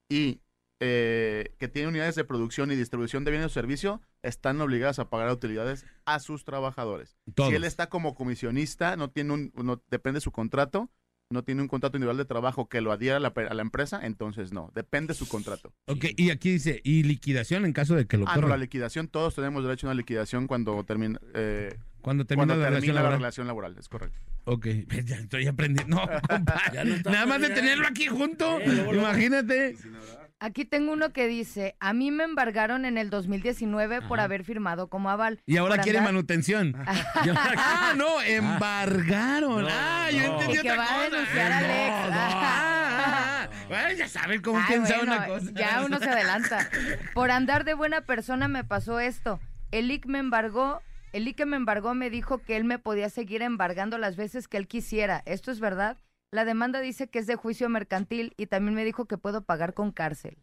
Speaker 9: y eh, que tienen unidades de producción y distribución de bienes o servicio están obligadas a pagar utilidades a sus trabajadores.
Speaker 5: Todos.
Speaker 9: Si él está como comisionista, no tiene un, no, depende de su contrato, no tiene un contrato individual de trabajo que lo adhiera a la, a la empresa, entonces no, depende de su contrato.
Speaker 5: Ok, y aquí dice, y liquidación en caso de que lo
Speaker 9: Ah, no, la liquidación, todos tenemos derecho a una liquidación cuando termina, eh,
Speaker 5: Cuando termina
Speaker 9: cuando
Speaker 5: la
Speaker 9: termina
Speaker 5: relación
Speaker 9: la
Speaker 5: laboral.
Speaker 9: relación laboral, es correcto.
Speaker 5: Ok, ya estoy aprendiendo. No, compa,
Speaker 2: Ya no está
Speaker 5: Nada más de tenerlo aquí junto.
Speaker 2: Eh, luego, luego.
Speaker 4: Aquí tengo uno que dice, a mí me embargaron en el 2019 por
Speaker 2: Ajá.
Speaker 4: haber firmado como aval.
Speaker 5: Y ahora
Speaker 4: Por
Speaker 5: quiere
Speaker 4: andar-
Speaker 5: manutención. ah, no, embargaron.
Speaker 2: No,
Speaker 5: ah, yo entendí
Speaker 4: Y que
Speaker 5: otra
Speaker 4: va a denunciar a Alex.
Speaker 5: Ah, ah, ah. Bueno, ya saben cómo piensa
Speaker 4: bueno,
Speaker 5: una cosa.
Speaker 4: Ya uno se adelanta. Por andar de buena persona me pasó esto. El IC me embargó, el que me embargó me dijo que él me podía seguir embargando las veces que él quisiera. ¿Esto es verdad? La demanda dice que es de juicio mercantil y también me dijo que puedo pagar con cárcel.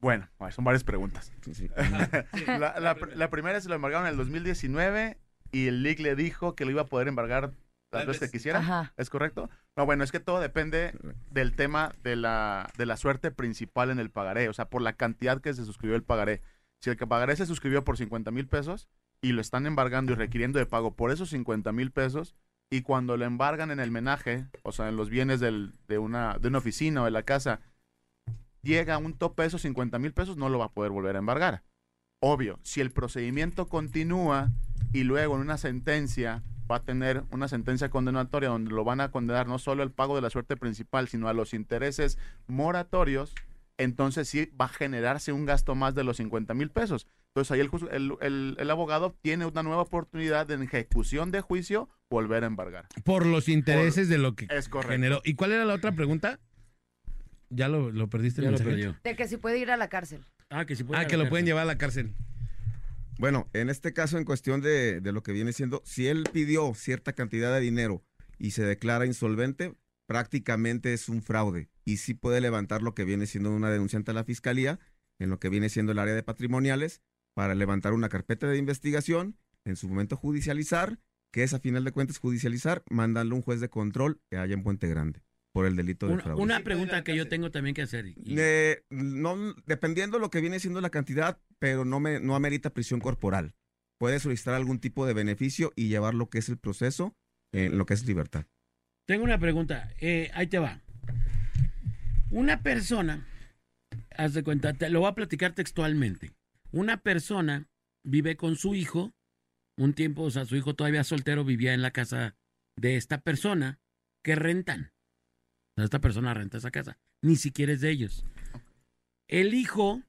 Speaker 9: Bueno, son varias preguntas.
Speaker 11: Sí, sí.
Speaker 9: la, la la primera se lo embargaron en el 2019 y el LIC le dijo que lo iba a poder embargar las veces que quisiera.
Speaker 4: Ajá.
Speaker 9: ¿Es correcto? No, bueno, es que todo depende del tema de la, de la suerte principal en el pagaré, o sea, por la cantidad que se suscribió el pagaré. Si el que pagaré se suscribió por 50 mil pesos y lo están embargando y requiriendo de pago por esos 50 mil pesos, y cuando lo embargan en el menaje, o sea, en los bienes de, una, de una oficina o de la casa, llega a un tope de esos 50 mil pesos, no lo va a poder volver a embargar. Obvio, si el procedimiento continúa y luego en una sentencia va a tener una sentencia condenatoria donde lo van a condenar no solo al pago de la suerte principal, sino a los intereses moratorios, entonces sí va a generarse un gasto más de los 50 mil pesos. Entonces ahí el, el- el- el abogado tiene una nueva oportunidad de en ejecución de juicio volver a embargar.
Speaker 5: Por los intereses de lo que
Speaker 9: Es correcto.
Speaker 5: generó. ¿Y cuál era la otra pregunta? Ya lo, lo perdiste el
Speaker 2: Ya lo
Speaker 5: mensaje?
Speaker 2: perdió.
Speaker 4: De que si puede ir a la cárcel.
Speaker 2: Ah, que si
Speaker 5: Ah, que lo pueden llevar a la cárcel.
Speaker 11: Bueno, en este caso, en cuestión de, de lo que viene siendo, si él pidió cierta cantidad de dinero y se declara insolvente, prácticamente es un fraude y sí puede levantar lo que viene siendo una denuncia ante la fiscalía en lo que viene siendo el área de patrimoniales para levantar una carpeta de investigación, en su momento judicializar, que es a final de cuentas judicializar, mandarle a un juez de control que haya en Puente Grande por el delito de
Speaker 2: Una,
Speaker 11: fraude.
Speaker 2: una pregunta que yo tengo también que hacer. y-
Speaker 11: Eh, no, dependiendo lo que viene siendo la cantidad, pero no, me, no amerita prisión corporal. Puede solicitar algún tipo de beneficio y llevar lo que es el proceso en lo que es libertad.
Speaker 2: Tengo una pregunta. eh, ahí te va. Una persona, haz de cuenta, te lo voy a platicar textualmente. Una persona vive con su hijo, un tiempo, o sea, su hijo todavía soltero vivía en la casa de esta persona que rentan. O sea, Esta persona renta esa casa. Ni siquiera es de ellos. El hijo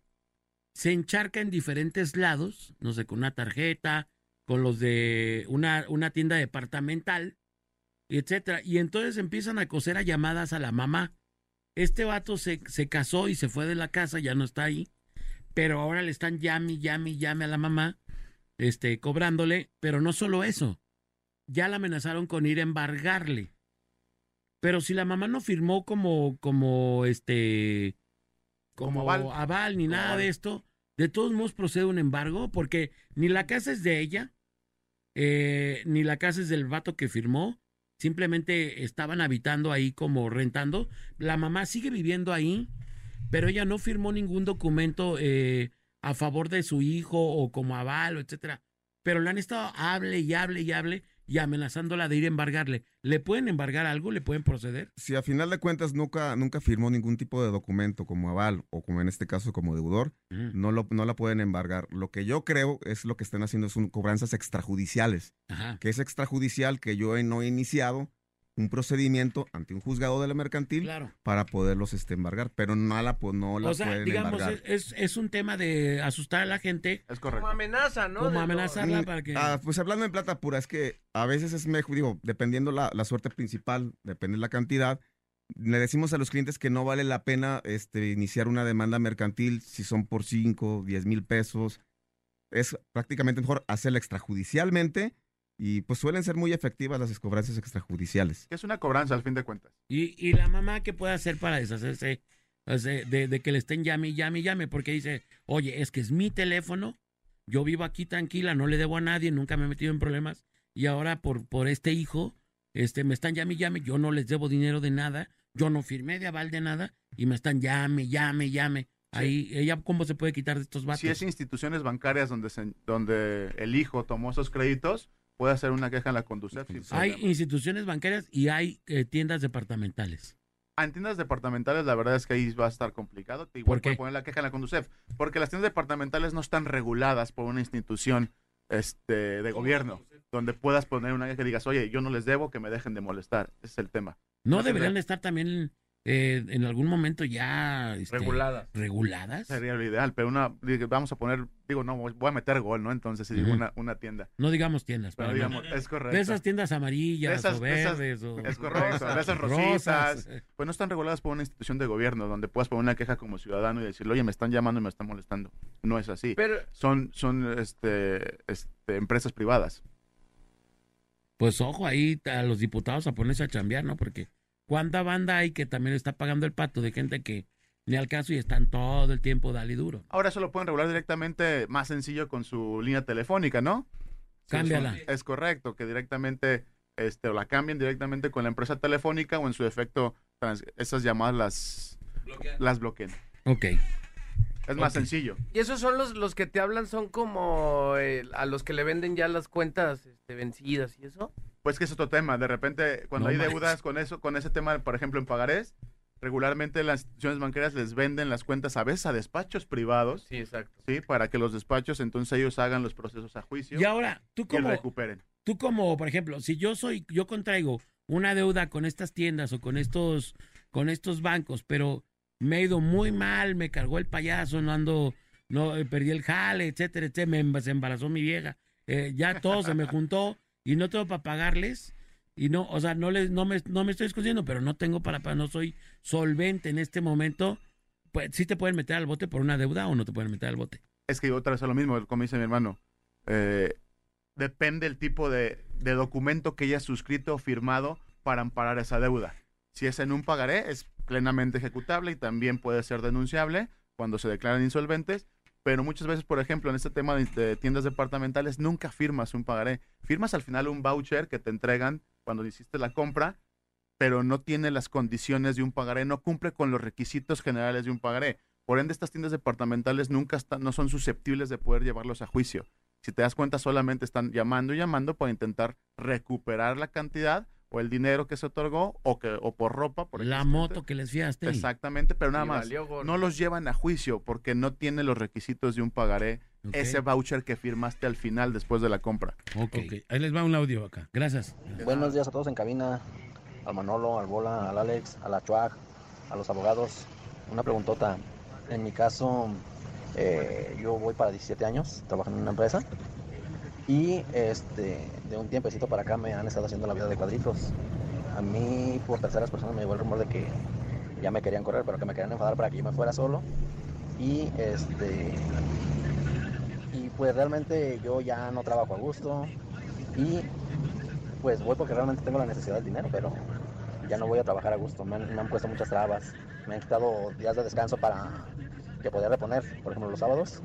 Speaker 2: se encharca en diferentes lados, no sé, con una tarjeta, con los de una, una tienda departamental, etcétera. Y entonces empiezan a coser a llamadas a la mamá. Este vato se, se casó y se fue de la casa, ya no está ahí. Pero ahora le están llame, llame, llame a la mamá, este, cobrándole. Pero no solo eso. Ya la amenazaron con ir a embargarle. Pero si la mamá no firmó como, como este, como,
Speaker 9: Como aval.
Speaker 2: aval. ni
Speaker 9: Como
Speaker 2: nada
Speaker 9: aval.
Speaker 2: de esto, de todos modos procede un embargo, porque ni la casa es de ella, eh, ni la casa es del vato que firmó, simplemente estaban habitando ahí como rentando. La mamá sigue viviendo ahí, pero ella no firmó ningún documento eh, a favor de su hijo o como aval, o etcétera. Pero le han estado hable y hable y hable y amenazándola de ir a embargarle. ¿Le pueden embargar algo? ¿Le pueden proceder?
Speaker 11: Si a final de cuentas nunca, nunca firmó ningún tipo de documento como aval o como en este caso como deudor, no, lo, no la pueden embargar. Lo que yo creo es lo que están haciendo son cobranzas extrajudiciales,
Speaker 2: Ajá.
Speaker 11: que es extrajudicial que yo no he iniciado un procedimiento ante un juzgado de la mercantil
Speaker 2: Claro.
Speaker 11: para poderlos este, embargar, pero no la, pu- no la
Speaker 2: O sea,
Speaker 11: pueden
Speaker 2: digamos,
Speaker 11: embargar.
Speaker 2: es, es un tema de asustar a la gente.
Speaker 9: Es
Speaker 3: Como
Speaker 9: correcto.
Speaker 3: amenaza, ¿no?
Speaker 2: Como
Speaker 3: De
Speaker 2: amenazarla
Speaker 11: Mm,
Speaker 2: para que...
Speaker 11: ah, pues hablando en plata pura, es que a veces es mejor, digo, dependiendo la, la suerte principal, depende la cantidad, le decimos a los clientes que no vale la pena este, iniciar una demanda mercantil si son por 5, 10 mil pesos. Es prácticamente mejor hacerla extrajudicialmente y pues suelen ser muy efectivas las cobranzas extrajudiciales.
Speaker 9: Es una cobranza al fin de cuentas.
Speaker 2: ¿Y, y la mamá qué puede hacer para deshacerse sea, de, de que le estén llame llame llame? Porque dice, oye, es que es mi teléfono, yo vivo aquí tranquila, no le debo a nadie, nunca me he metido en problemas, y ahora por, por este hijo, este, me están llame llame, yo no les debo dinero de nada, yo no firmé de aval de nada, y me están llame, llame, llame. Ahí, ella, ¿cómo se puede quitar de estos vatos?
Speaker 9: Si es instituciones bancarias donde, se- donde el hijo tomó esos créditos, puede hacer una queja en la Conducef.
Speaker 2: Hay instituciones bancarias y hay eh, tiendas departamentales.
Speaker 9: Ah, En tiendas departamentales la verdad es que ahí va a estar complicado.
Speaker 2: ¿Por
Speaker 9: Igual
Speaker 2: qué?
Speaker 9: puede poner la queja en la Conducef. Porque las tiendas departamentales no están reguladas por una institución este, de gobierno. Donde puedas poner una queja que digas, oye, yo no les debo que me dejen de molestar. Ese es el tema.
Speaker 2: ¿No
Speaker 9: No
Speaker 2: deberían estar también eh, en algún momento ya este,
Speaker 3: Reguladas.
Speaker 2: reguladas?
Speaker 9: Sería lo ideal. Pero una, vamos a poner, digo, no, voy a meter gol, ¿no? Entonces, si digo una, una tienda.
Speaker 2: No digamos tiendas,
Speaker 9: Pero digamos,
Speaker 2: no-
Speaker 9: es correcto.
Speaker 2: de esas tiendas amarillas
Speaker 9: De esas-
Speaker 2: o
Speaker 9: de esas-
Speaker 2: verdes o
Speaker 9: Es correcto, de esas rositas. Pues no están reguladas por una institución de gobierno donde puedas poner una queja como ciudadano y decirle, oye, me están llamando y me están molestando. No es así.
Speaker 3: Pero
Speaker 9: Son, son este, este, empresas privadas.
Speaker 2: Pues ojo ahí a los diputados a ponerse a chambear, ¿no? Porque cuánta banda hay que también está pagando el pato de gente que ni al caso y están todo el tiempo dale duro.
Speaker 9: Ahora eso lo pueden regular directamente más sencillo con su línea telefónica, ¿no?
Speaker 2: Cámbiala.
Speaker 9: Es, es correcto, que directamente este, o la cambien directamente con la empresa telefónica o en su defecto trans- esas llamadas las, las bloqueen.
Speaker 2: Ok.
Speaker 9: Es más sencillo.
Speaker 3: Y esos son los, los que te hablan, son como eh, a los que le venden ya las cuentas este, vencidas y eso.
Speaker 9: Pues que es otro tema. De repente, cuando
Speaker 2: No
Speaker 9: hay
Speaker 2: manches.
Speaker 9: deudas con eso, con ese tema, por ejemplo, en pagarés, regularmente las instituciones banqueras les venden las cuentas a veces a despachos privados,
Speaker 3: Sí, exacto.
Speaker 9: ¿sí? Para que los despachos entonces ellos hagan los procesos a juicio
Speaker 2: Y ahora, tú
Speaker 9: y
Speaker 2: como,
Speaker 9: recuperen.
Speaker 2: tú como, por ejemplo, si yo soy, yo contraigo una deuda con estas tiendas o con estos, con estos bancos, pero me ha ido muy mal, me cargó el payaso, no ando, no, eh, perdí el jale, etcétera, etcétera, me se embarazó mi vieja, eh, ya todo se me juntó y no tengo para pagarles. Y no, o sea, no les, no me, no me estoy discutiendo, pero no tengo para, para, no soy solvente en este momento. Pues sí te pueden meter al bote por una deuda o no te pueden meter al bote.
Speaker 9: Es que otra vez es lo mismo, como dice mi hermano. Eh, depende el tipo de, de documento que haya suscrito o firmado para amparar esa deuda. Si es en un pagaré, es plenamente ejecutable y también puede ser denunciable cuando se declaran insolventes. Pero muchas veces, por ejemplo, en este tema de, tiendas departamentales, nunca firmas un pagaré. Firmas al final un voucher que te entregan cuando hiciste la compra, pero no tiene las condiciones de un pagaré, no cumple con los requisitos generales de un pagaré. Por ende, estas tiendas departamentales nunca están, no son susceptibles de poder llevarlos a juicio. Si te das cuenta, solamente están llamando y llamando para intentar recuperar la cantidad o el dinero que se otorgó o que o por ropa, por
Speaker 2: La moto que les fiaste.
Speaker 9: Exactamente, pero nada más.
Speaker 3: valió.
Speaker 9: No los llevan a juicio porque no tiene los requisitos de un pagaré, ese voucher que firmaste al final después de la compra.
Speaker 2: Ok.
Speaker 5: Ok, ahí les va un audio acá.
Speaker 2: Gracias.
Speaker 13: Buenos días a todos en cabina, al Manolo, al Bola, al Alex, a la Chuag, a los abogados. Una preguntota. En mi caso, eh, yo voy para 17 años, trabajo en una empresa y este, de un tiempecito para acá me han estado haciendo la vida de cuadritos. A mí, por terceras personas, me llegó el rumor de que ya me querían correr, pero que me querían enfadar para que yo me fuera solo. Y este. Y pues realmente yo ya no trabajo a gusto. Y pues voy porque realmente tengo la necesidad del dinero, pero ya no voy a trabajar a gusto. Me han, me han puesto muchas trabas. Me han quitado días de descanso para que poder reponer, por ejemplo, los sábados.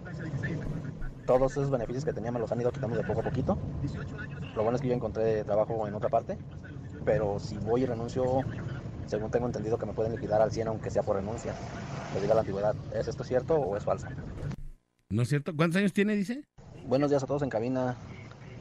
Speaker 13: Todos esos beneficios que tenía me los han ido quitando de poco a poquito. Lo bueno es que yo encontré trabajo en otra parte, pero si voy y renuncio, según tengo entendido que me pueden liquidar al 100 aunque sea por renuncia. Les diga la antigüedad, ¿es esto cierto o es falso?
Speaker 5: ¿No es cierto? ¿Cuántos años tiene, dice?
Speaker 13: Buenos días a todos en cabina,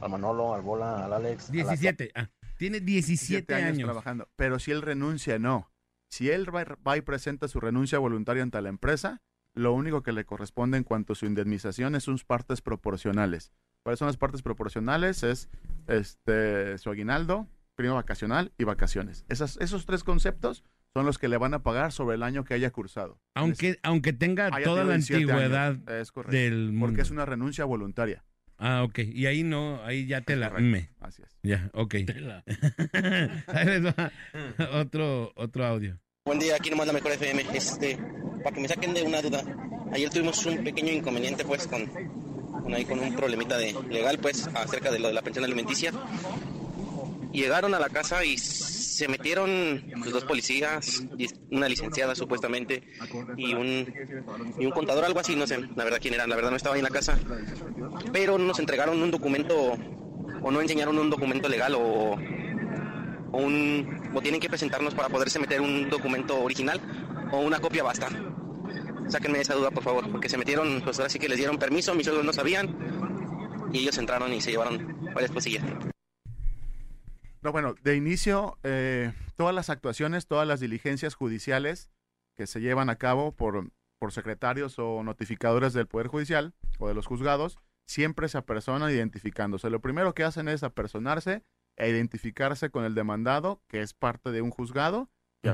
Speaker 13: al Manolo, al Bola, al Alex. a la-
Speaker 5: 17. Ah, tiene 17
Speaker 9: 17
Speaker 5: años.
Speaker 9: trabajando. Pero si él renuncia, no. Si él va y presenta su renuncia voluntaria ante la empresa, lo único que le corresponde en cuanto a su indemnización es sus partes proporcionales. ¿Cuáles son las partes proporcionales? Es este su aguinaldo, prima vacacional y vacaciones. Esas, esos tres conceptos son los que le van a pagar sobre el año que haya cursado.
Speaker 5: Aunque, aunque tenga toda la
Speaker 9: 17 años.
Speaker 5: antigüedad
Speaker 9: Es correcto.
Speaker 5: del mundo.
Speaker 9: Porque es una renuncia voluntaria.
Speaker 5: Ah, ok. Y ahí no, ahí ya te la... me.
Speaker 9: Así es.
Speaker 5: Ya, ok. ahí les va otro, otro audio.
Speaker 14: Buen día, aquí nomás la mejor FM. Este, para que me saquen de una duda. Ayer tuvimos un pequeño inconveniente pues con, ahí con un problemita de legal pues acerca de lo de la pensión alimenticia. Llegaron a la casa y se metieron pues, dos policías, una licenciada supuestamente y un, y un contador, algo así, no sé la verdad quién era, la verdad no estaba ahí en la casa. Pero nos entregaron un documento o no enseñaron un documento legal o, o, un, o tienen que presentarnos para poderse meter un documento original o una copia basta. Sáquenme esa duda, por favor, porque se metieron, pues ahora sí que les dieron permiso, mis suegros no sabían y ellos entraron y se llevaron varias cosillas.
Speaker 9: No, bueno, de inicio, eh, todas las actuaciones, todas las diligencias judiciales que se llevan a cabo por, por secretarios o notificadores del Poder Judicial o de los juzgados, siempre se apersonan identificándose. Lo primero que hacen es apersonarse e identificarse con el demandado, que es parte de un juzgado,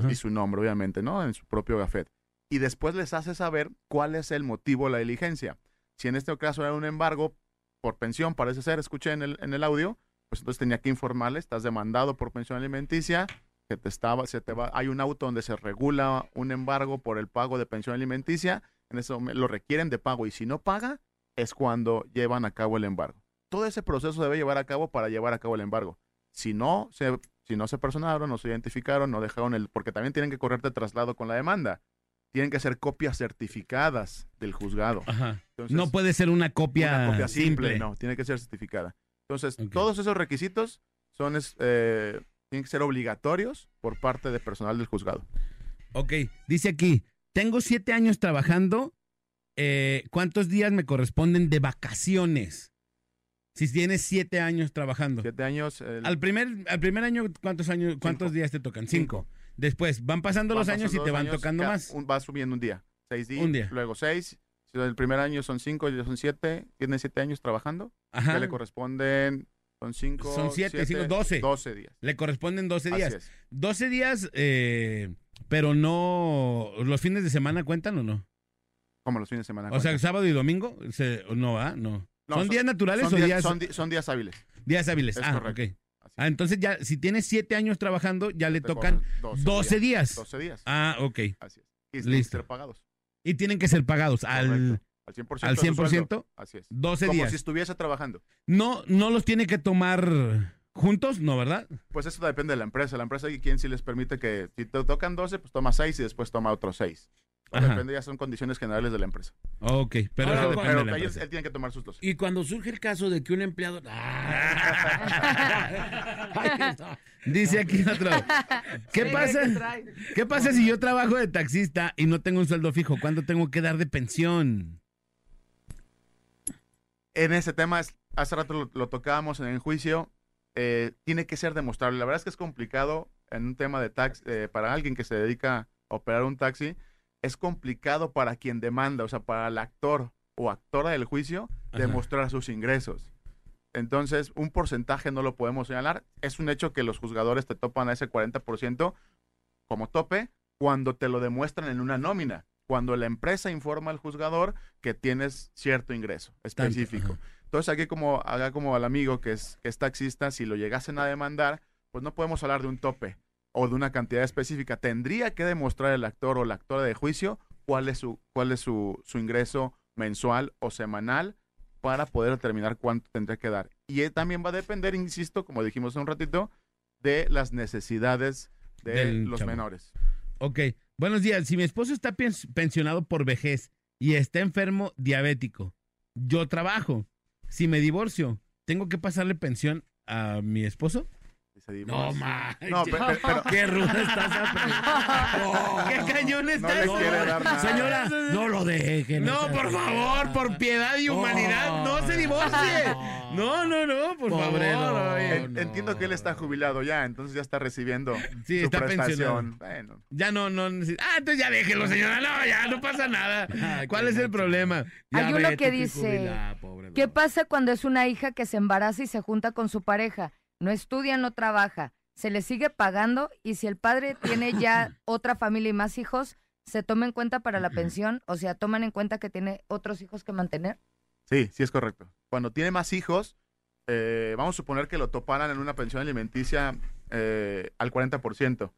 Speaker 9: y, su nombre, obviamente, ¿no? En su propio gafet. Y después les hace saber cuál es el motivo de la diligencia. Si en este caso era un embargo por pensión, parece ser, escuché en el, en el audio, pues entonces tenía que informarle, estás demandado por pensión alimenticia, que te estaba, se te va, hay un auto donde se regula un embargo por el pago de pensión alimenticia, en eso lo requieren de pago y si no paga es cuando llevan a cabo el embargo. Todo ese proceso debe llevar a cabo para llevar a cabo el embargo. Si no se, si no se personaron, no se identificaron, no dejaron el, porque también tienen que correr de traslado con la demanda. Tienen que ser copias certificadas del juzgado.
Speaker 5: Ajá.
Speaker 9: Entonces,
Speaker 5: no puede ser una copia,
Speaker 9: una copia simple,
Speaker 5: simple.
Speaker 9: no, tiene que ser certificada. Entonces, todos esos requisitos son eh, tienen que ser obligatorios por parte del personal del juzgado.
Speaker 5: Ok, dice aquí, tengo siete años trabajando, eh, ¿cuántos días me corresponden de vacaciones? Si tienes siete años trabajando.
Speaker 9: Siete años. el-
Speaker 5: Al primer, al primer año, ¿cuántos años, cuántos días te tocan? Cinco. Después, van pasando
Speaker 9: van
Speaker 5: los años y te van
Speaker 9: años,
Speaker 5: tocando
Speaker 9: cada-
Speaker 5: más.
Speaker 9: un- va subiendo un día. Seis días.
Speaker 5: Un día.
Speaker 9: Luego seis. Si el primer año son cinco y ya son siete, tiene siete años trabajando.
Speaker 5: Ajá.
Speaker 9: Ya le corresponden, son cinco.
Speaker 5: Son siete, cinco, doce.
Speaker 9: Doce días.
Speaker 5: Le corresponden 12
Speaker 9: Así
Speaker 5: días.
Speaker 9: es.
Speaker 5: 12 días, eh, pero no. ¿Los fines de semana cuentan o no?
Speaker 9: Como los fines de semana.
Speaker 5: O sea,
Speaker 9: cuentan.
Speaker 5: sábado y domingo, se- no, ¿ah? No.
Speaker 9: No,
Speaker 5: ¿Son, días naturales
Speaker 9: son
Speaker 5: o días,
Speaker 9: Son, di- son días hábiles.
Speaker 5: días hábiles?
Speaker 9: Es
Speaker 5: ah,
Speaker 9: correcto.
Speaker 5: ok. Ah, entonces ya, si tienes siete años trabajando, ya le
Speaker 9: Te
Speaker 5: tocan
Speaker 9: corren
Speaker 5: 12, días.
Speaker 9: 12 días.
Speaker 5: Ah, ok.
Speaker 9: Así es. Y tienen que ser pagados.
Speaker 5: Y tienen que ser pagados al.
Speaker 9: Al 100%.
Speaker 5: al
Speaker 9: de su
Speaker 5: 100%.
Speaker 9: sueldo. Así es.
Speaker 5: 12
Speaker 9: Como
Speaker 5: días.
Speaker 9: si estuviese trabajando.
Speaker 5: No, no los tiene que tomar juntos, ¿no, verdad?
Speaker 9: Pues eso depende de la empresa. La empresa hay quien sí les permite que si te tocan 12, pues toma 6 y después toma otros 6.
Speaker 5: Ajá.
Speaker 9: Depende, ya son condiciones generales de la empresa.
Speaker 5: Ok, pero
Speaker 2: Ahora,
Speaker 5: eso
Speaker 2: pero-
Speaker 9: él tiene que tomar sus 12.
Speaker 2: Y cuando surge el caso de que un empleado. Ay, no.
Speaker 5: Dice aquí otro. ¿Qué
Speaker 3: Sí,
Speaker 5: pasa?
Speaker 3: ¿qué
Speaker 5: pasa si yo trabajo de taxista y no tengo un sueldo fijo? ¿Cuánto tengo que dar de pensión?
Speaker 9: En ese tema, es- hace rato lo, lo tocábamos en el juicio, eh, tiene que ser demostrable. La verdad es que es complicado en un tema de taxi, eh, para alguien que se dedica a operar un taxi, es complicado para quien demanda, o sea, para el actor o actora del juicio,
Speaker 5: Ajá.
Speaker 9: demostrar sus ingresos. Entonces, un porcentaje no lo podemos señalar. Es un hecho que los juzgadores te topan a ese 40% como tope cuando te lo demuestran en una nómina. Cuando la empresa informa al juzgador que tienes cierto ingreso específico. Entonces, aquí como haga como al amigo que es, que es taxista, si lo llegasen a demandar, pues no podemos hablar de un tope o de una cantidad específica. Tendría que demostrar el actor o la actora de juicio cuál es su, cuál es su, su ingreso mensual o semanal para poder determinar cuánto tendría que dar. Y eh, también va a depender, insisto, como dijimos hace un ratito, de las necesidades de
Speaker 5: Del
Speaker 9: los
Speaker 5: chavo.
Speaker 9: menores.
Speaker 5: Ok. Buenos días. Si mi esposo está pens- pensionado por vejez y está enfermo diabético, yo trabajo. Si me divorcio, ¿tengo que pasarle pensión a mi esposo?
Speaker 2: No, manches.
Speaker 9: No, pe- pe- pero,
Speaker 2: Qué ruda estás pregunta.
Speaker 5: ¿Qué cañón
Speaker 9: no
Speaker 5: está
Speaker 9: le
Speaker 5: eso?
Speaker 9: quiere dar nada.
Speaker 2: Señora, no lo dejen.
Speaker 5: No, por favor, por piedad y humanidad, no se divorcie. No, no, no, por
Speaker 2: Pobre,
Speaker 5: favor.
Speaker 2: no.
Speaker 9: En- Entiendo que él está jubilado ya, entonces ya está recibiendo
Speaker 5: Sí,
Speaker 9: su
Speaker 5: está
Speaker 9: prestación. Bueno,
Speaker 5: Ya no, no necesita. Ah, entonces ya déjelo, señora. No, ya no pasa nada. ¿Cuál es el problema?
Speaker 2: Ya
Speaker 4: Hay uno
Speaker 2: vete,
Speaker 4: que dice,
Speaker 2: jubilada, pobre
Speaker 4: ¿Qué
Speaker 2: no.
Speaker 4: pasa cuando es una hija que se embaraza y se junta con su pareja? No estudia, no trabaja, se le sigue pagando y si el padre tiene ya otra familia y más hijos, se toma en cuenta para la pensión, o sea, toman en cuenta que tiene otros hijos que mantener.
Speaker 9: sí, sí es correcto. Cuando tiene más hijos, eh, vamos a suponer que lo toparan en una pensión alimenticia eh, al 40%.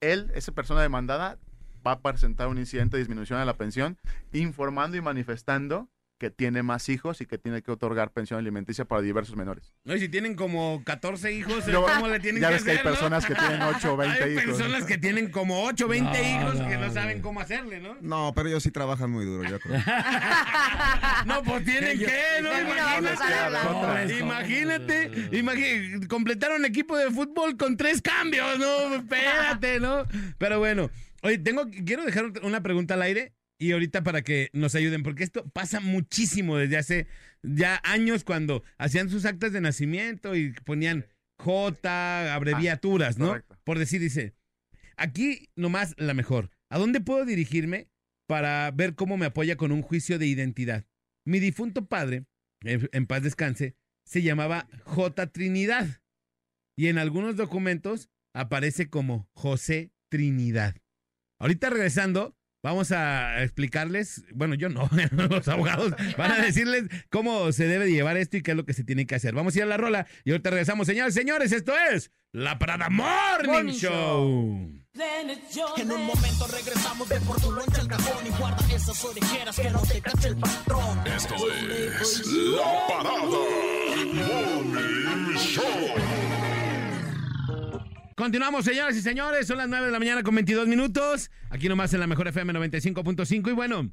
Speaker 9: Él, esa persona demandada, va a presentar un incidente de disminución de la pensión, informando y manifestando que tiene más hijos y que tiene que otorgar pensión alimenticia para diversos menores.
Speaker 5: No, y si tienen como 14 hijos, ¿cómo le tienen
Speaker 9: ya
Speaker 5: que
Speaker 9: ves que hay
Speaker 5: hacer, no?
Speaker 9: personas que tienen 8 o 20
Speaker 5: Hay
Speaker 9: hijos.
Speaker 5: personas que tienen como 8 o 20
Speaker 2: No,
Speaker 5: hijos que
Speaker 2: no,
Speaker 5: saben cómo hacerle, ¿no?
Speaker 11: No, pero ellos sí trabajan muy duro, yo creo.
Speaker 5: No, pues tienen que, ¿no? Imagínate. Imagínate, imagi- completaron equipo de fútbol con tres cambios, ¿no? Espérate, ¿no? Pero bueno, oye, tengo, quiero dejar una pregunta al aire y ahorita para que nos ayuden, porque esto pasa muchísimo desde hace ya años cuando hacían sus actas de nacimiento y ponían J, abreviaturas, ¿no?
Speaker 9: correcto.
Speaker 5: Por decir, dice, aquí nomás la mejor. ¿A dónde puedo dirigirme para ver cómo me apoya con un juicio de identidad? Mi difunto padre, en en paz descanse, se llamaba J. Trinidad y en algunos documentos aparece como José Trinidad. Ahorita regresando, vamos a explicarles, bueno, yo no, los abogados van a decirles cómo se debe de llevar esto y qué es lo que se tiene que hacer. Vamos a ir a la rola y ahorita regresamos. Señores, señores, esto es La Parada Morning,
Speaker 4: Morning
Speaker 5: Show.
Speaker 1: En un momento regresamos de por tu loncha al cajón y guarda esas orejeras que no te cache el patrón.
Speaker 7: Esto es La Parada Morning Show.
Speaker 5: Continuamos, señoras y señores. Son las 9 de la mañana con 22 minutos. Aquí nomás en la mejor FM 95.5. Y bueno,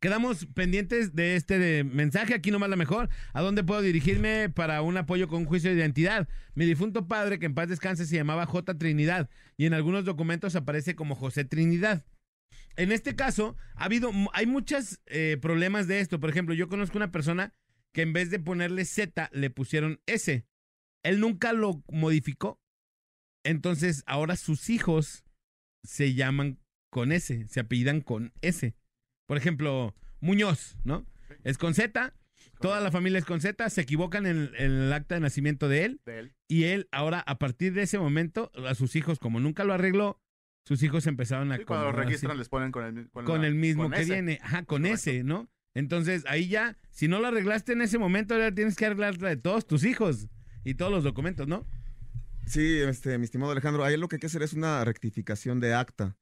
Speaker 5: Quedamos pendientes de este mensaje, aquí nomás la mejor. ¿A dónde puedo dirigirme para un apoyo con juicio de identidad? Mi difunto padre, que en paz descanse, se llamaba J. Trinidad y en algunos documentos aparece como José Trinidad. En este caso, ha habido, hay muchos problemas de esto. Por ejemplo, yo conozco una persona que en vez de ponerle Z, le pusieron S. Él nunca lo modificó. Entonces, ahora sus hijos se llaman con S, se apellidan con S. Por ejemplo, Muñoz, ¿no? Es con Z, toda la familia es con Z, se equivocan en, en el acta de nacimiento de él.
Speaker 9: De él.
Speaker 5: Y él, ahora, a partir de ese momento, a sus hijos, como nunca lo arregló, sus hijos empezaron a
Speaker 9: Sí, cuando lo registran les ponen con el, con
Speaker 5: con
Speaker 9: la-
Speaker 5: el mismo
Speaker 9: con
Speaker 5: que
Speaker 9: ese.
Speaker 5: viene, ajá, con ese, ¿no? Entonces ahí ya, si no lo arreglaste en ese momento, ahora tienes que arreglarla de todos tus hijos y todos los documentos, ¿no?
Speaker 11: Sí, este, mi estimado Alejandro, ahí lo que hay que hacer es una rectificación de acta,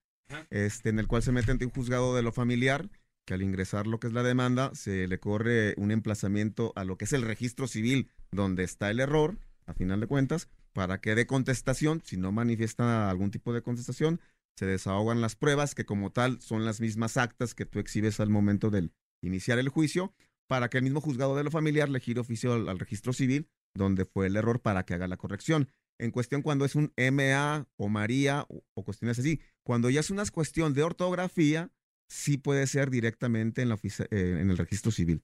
Speaker 11: este, en el cual se mete ante un juzgado de lo familiar, que al ingresar lo que es la demanda, se le corre un emplazamiento a lo que es el registro civil, donde está el error, a final de cuentas, para que dé contestación, si no manifiesta algún tipo de contestación, se desahogan las pruebas, que como tal son las mismas actas que tú exhibes al momento del iniciar el juicio, para que el mismo juzgado de lo familiar le gire oficio al, al registro civil, donde fue el error, para que haga la corrección en cuestión cuando es un MA o María o, o cuestiones así. Cuando ya es una cuestión de ortografía, sí puede ser directamente en, la ofici- eh, en el registro civil.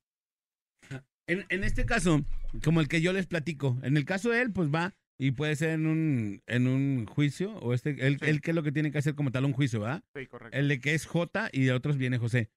Speaker 5: En, en este caso, como el que yo les platico, en el caso de él, pues va y puede ser en un, en un juicio, o este, él, él qué es lo que tiene que hacer como tal un juicio, ¿verdad?
Speaker 9: Sí, correcto.
Speaker 5: El de que es J y de otros viene José.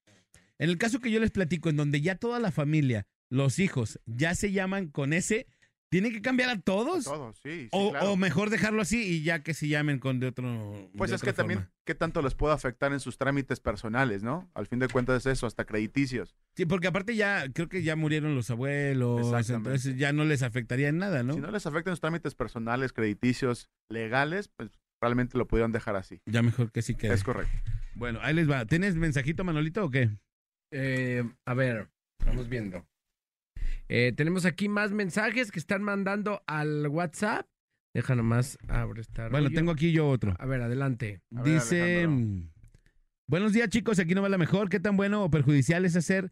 Speaker 5: En el caso que yo les platico, en donde ya toda la familia, los hijos, ya se llaman con ese, ¿tienen que cambiar a todos?
Speaker 9: Todos, sí. sí,
Speaker 5: o,
Speaker 9: claro.
Speaker 5: o mejor dejarlo así y ya que se llamen con de otro.
Speaker 9: Pues
Speaker 5: de
Speaker 9: es que también? ¿qué tanto les puede afectar en sus trámites personales, no? Al fin de cuentas es eso, hasta crediticios.
Speaker 5: Sí, porque aparte ya, creo que ya murieron los abuelos, entonces ya no les afectaría en nada, ¿no?
Speaker 9: Si no les afectan sus trámites personales, crediticios, legales, pues realmente lo pudieran dejar así.
Speaker 5: Ya mejor que sí quede.
Speaker 9: Es correcto.
Speaker 5: Bueno, ahí les va. ¿Tienes mensajito, Manolito, o qué?
Speaker 3: Eh, a ver, vamos viendo. Eh, tenemos aquí más mensajes que están mandando al WhatsApp. Deja nomás, abre esta
Speaker 5: Bueno,
Speaker 3: rollo.
Speaker 5: tengo aquí yo otro.
Speaker 3: A ver, adelante.
Speaker 5: Dice, mm, buenos días chicos, aquí no va la mejor. ¿Qué tan bueno o perjudicial es hacer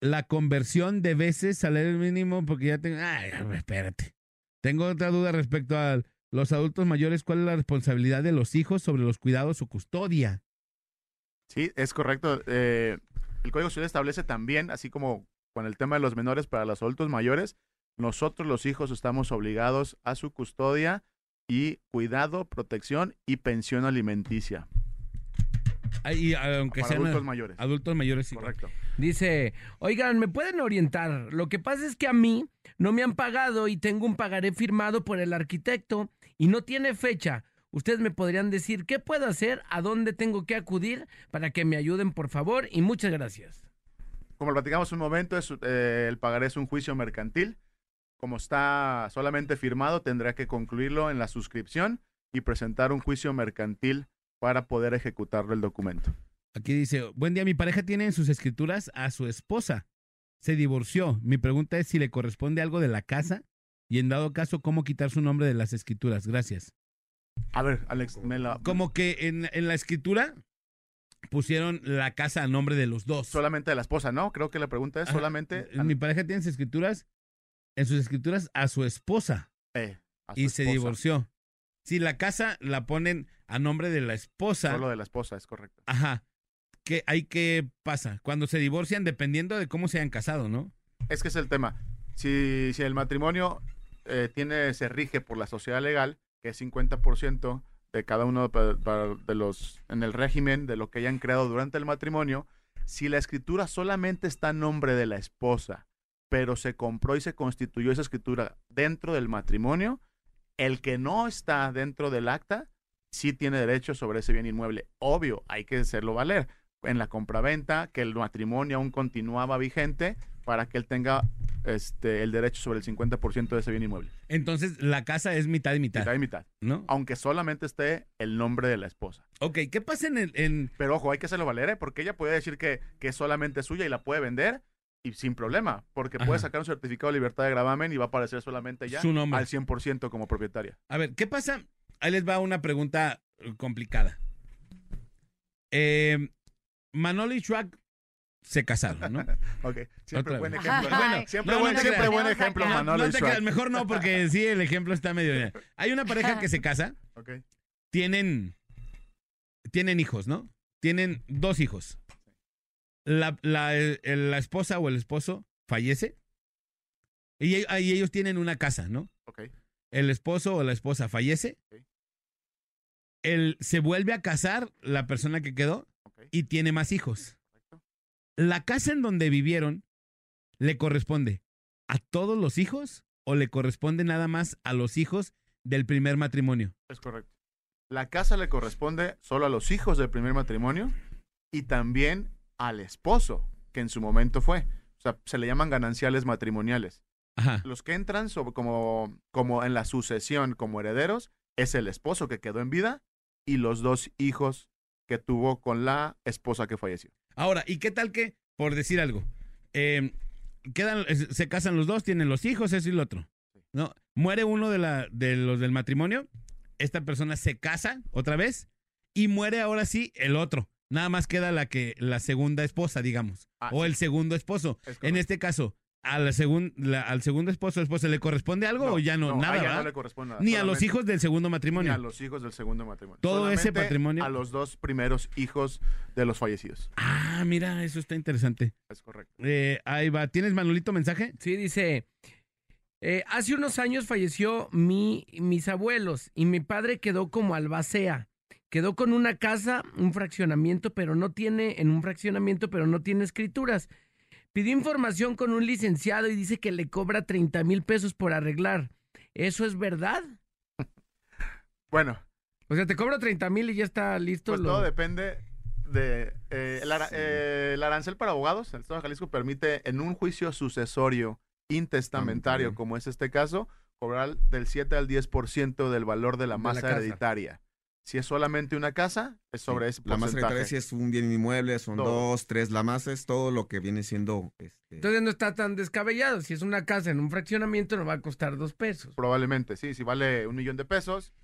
Speaker 5: la conversión de veces salario mínimo? Porque ya tengo... Ay, espérate. Tengo otra duda respecto a los adultos mayores. ¿Cuál es la responsabilidad de los hijos sobre los cuidados o custodia?
Speaker 9: Sí, es correcto. Eh, el Código Civil establece también, así como con el tema de los menores para los adultos mayores, nosotros los hijos estamos obligados a su custodia y cuidado, protección y pensión alimenticia.
Speaker 5: Ahí, aunque
Speaker 9: Para
Speaker 5: sean
Speaker 9: adultos mayores.
Speaker 5: Adultos mayores, sí.
Speaker 9: Correcto.
Speaker 3: Dice, oigan, ¿me pueden orientar? Lo que pasa es que a mí no me han pagado y tengo un pagaré firmado por el arquitecto y no tiene fecha. Ustedes me podrían decir qué puedo hacer, a dónde tengo que acudir para que me ayuden, por favor, y muchas gracias.
Speaker 9: Como lo platicamos un momento, es, eh, el pagaré es un juicio mercantil. Como está solamente firmado, tendrá que concluirlo en la suscripción y presentar un juicio mercantil para poder ejecutarlo el documento.
Speaker 5: Aquí dice, buen día, mi pareja tiene en sus escrituras a su esposa. Se divorció. Mi pregunta es si le corresponde algo de la casa y en dado caso, ¿cómo quitar su nombre de las escrituras? Gracias.
Speaker 9: A ver, Alex, me la...
Speaker 5: Como que en, en la escritura pusieron la casa a nombre de los dos.
Speaker 9: Solamente de la esposa, ¿no? Creo que la pregunta es
Speaker 5: Ajá.
Speaker 9: solamente...
Speaker 5: Mi pareja tiene en sus escrituras, en sus escrituras a su esposa
Speaker 9: Eh, a su
Speaker 5: y se divorció. Si la casa la ponen a nombre de la esposa,
Speaker 9: Solo de la esposa, es correcto.
Speaker 5: ajá, ¿qué, hay qué pasa? Cuando se divorcian, dependiendo de cómo se hayan casado, ¿no?
Speaker 9: Es que es el tema. Si, si el matrimonio eh, tiene, se rige por la sociedad legal, que es 50% de cada uno de los en el régimen de lo que hayan creado durante el matrimonio, si la escritura solamente está a nombre de la esposa, pero se compró y se constituyó esa escritura dentro del matrimonio, el que no está dentro del acta sí tiene derecho sobre ese bien inmueble. Obvio, hay que hacerlo valer. En la compraventa, que el matrimonio aún continuaba vigente para que él tenga este, el derecho sobre el 50% de ese bien inmueble.
Speaker 5: Entonces, la casa es mitad y mitad.
Speaker 9: Mitad y mitad.
Speaker 5: ¿No?
Speaker 9: Aunque solamente esté el nombre de la esposa.
Speaker 5: Ok, ¿qué pasa en el... En...
Speaker 9: Pero ojo, hay que hacerlo valer, ¿eh? porque ella puede decir que, que es solamente suya y la puede vender y sin problema, porque puede sacar un certificado de libertad de gravamen y va a aparecer solamente ya
Speaker 5: Su nombre.
Speaker 9: al 100% como propietaria.
Speaker 5: A ver, ¿qué pasa? Ahí les va una pregunta complicada. Eh, Manolo y Shrek se casaron, ¿no?
Speaker 9: Ok, siempre
Speaker 5: Otra
Speaker 9: buen
Speaker 5: vez.
Speaker 9: ejemplo. Bueno, siempre
Speaker 5: No,
Speaker 9: buen,
Speaker 5: no
Speaker 9: siempre ejemplo,
Speaker 4: acá.
Speaker 9: Manolo
Speaker 5: No
Speaker 9: y Shrek.
Speaker 5: creas, mejor no, porque sí, el ejemplo está medio bien. Hay una pareja que se casa,
Speaker 9: Ok.
Speaker 5: tienen, tienen hijos, ¿no? Tienen dos hijos. La, la, el- la esposa o el esposo fallece y, y ellos tienen una casa, ¿no?
Speaker 9: Ok.
Speaker 5: El esposo o la esposa fallece.
Speaker 9: Ok.
Speaker 5: Él se vuelve a casar, la persona que quedó, Y tiene más hijos. ¿La casa en donde vivieron le corresponde a todos los hijos o le corresponde nada más a los hijos del primer matrimonio?
Speaker 9: Es correcto. La casa le corresponde solo a los hijos del primer matrimonio y también al esposo, que en su momento fue. O sea, se le llaman gananciales matrimoniales.
Speaker 5: Ajá.
Speaker 9: Los que entran sobre- como, como en la sucesión como herederos es el esposo que quedó en vida y los dos hijos que tuvo con la esposa que falleció.
Speaker 5: Ahora, ¿y qué tal que, por decir algo, eh, quedan, eh, se casan los dos, tienen los hijos, eso y lo otro? ¿No? Muere uno de, la, de los del matrimonio, esta persona se casa otra vez y muere ahora sí el otro. Nada más queda la que la segunda esposa, digamos,
Speaker 9: Ah,
Speaker 5: o el segundo esposo.
Speaker 9: Es
Speaker 5: En este caso, a la segun- la- al segundo esposo o esposa le corresponde algo o ya no, nada,
Speaker 9: ella
Speaker 5: ¿verdad?
Speaker 9: no le corresponde nada,
Speaker 5: Ni a los hijos del segundo matrimonio.
Speaker 9: Ni a los hijos del segundo matrimonio.
Speaker 5: Todo ese patrimonio.
Speaker 9: A los dos primeros hijos de los fallecidos.
Speaker 5: Ah, mira, eso está interesante.
Speaker 9: Es correcto.
Speaker 5: Eh, ahí va. ¿Tienes, Manolito, mensaje?
Speaker 3: Sí, dice, eh, hace unos años falleció mi, mis abuelos y mi padre quedó como albacea. Quedó con una casa, un fraccionamiento, pero no tiene, en un fraccionamiento, pero no tiene escrituras. Pidió información con un licenciado y dice que le cobra 30 mil pesos por arreglar. ¿Eso es verdad?
Speaker 9: Bueno,
Speaker 3: O sea, te cobro 30 mil y ya está listo.
Speaker 9: pues
Speaker 3: lo-
Speaker 9: todo depende de... eh, el, ara- eh, el arancel para abogados, el Estado de Jalisco permite en un juicio sucesorio intestamentario, como es este caso, cobrar del 7 al 10% del valor de la
Speaker 3: De
Speaker 9: masa hereditaria. Si es solamente una casa, es sobre ese
Speaker 11: La masa
Speaker 9: porcentaje.
Speaker 11: hereditaria si es un bien inmueble, son
Speaker 9: Todo.
Speaker 11: dos, tres. La masa es todo lo que viene siendo. Este,
Speaker 3: Entonces no está tan descabellado. Si es una casa en un fraccionamiento, no va a costar dos pesos.
Speaker 9: Probablemente, sí. Si vale un millón de pesos,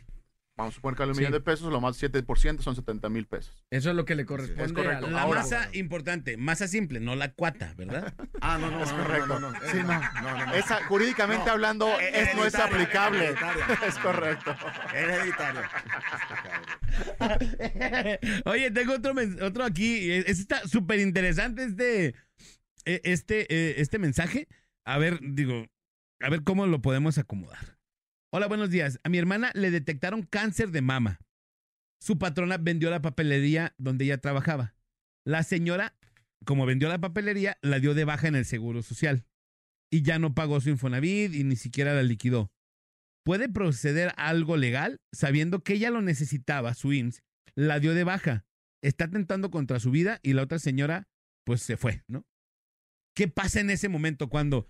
Speaker 9: vamos a suponer que vale un
Speaker 3: Sí.
Speaker 9: millón de pesos, lo más 7% son 70 mil pesos.
Speaker 3: Eso es lo que le corresponde
Speaker 9: correcto.
Speaker 3: al-
Speaker 5: La
Speaker 9: Ahora-
Speaker 5: masa importante, masa simple, no la cuata, ¿verdad?
Speaker 11: Ah, no, no,
Speaker 9: Es correcto.
Speaker 11: no, no, no.
Speaker 9: Sí, no.
Speaker 11: No, no, no.
Speaker 9: Esa, jurídicamente hablando, es, no es aplicable. Es correcto.
Speaker 11: Hereditario.
Speaker 5: Oye, tengo otro, otro aquí. Este está súper interesante este, eh, este, eh, este mensaje. A ver, digo, a ver cómo lo podemos acomodar. Hola, buenos días. A mi hermana le detectaron cáncer de mama. Su patrona vendió la papelería donde ella trabajaba. La señora, como vendió la papelería, la dio de baja en el Seguro Social. Y ya no pagó su Infonavit y ni siquiera la liquidó. ¿Puede proceder a algo legal sabiendo que ella lo necesitaba, su IMSS, la dio de baja, está tentando contra su vida y la otra señora pues se fue, ¿no? ¿Qué pasa en ese momento cuando,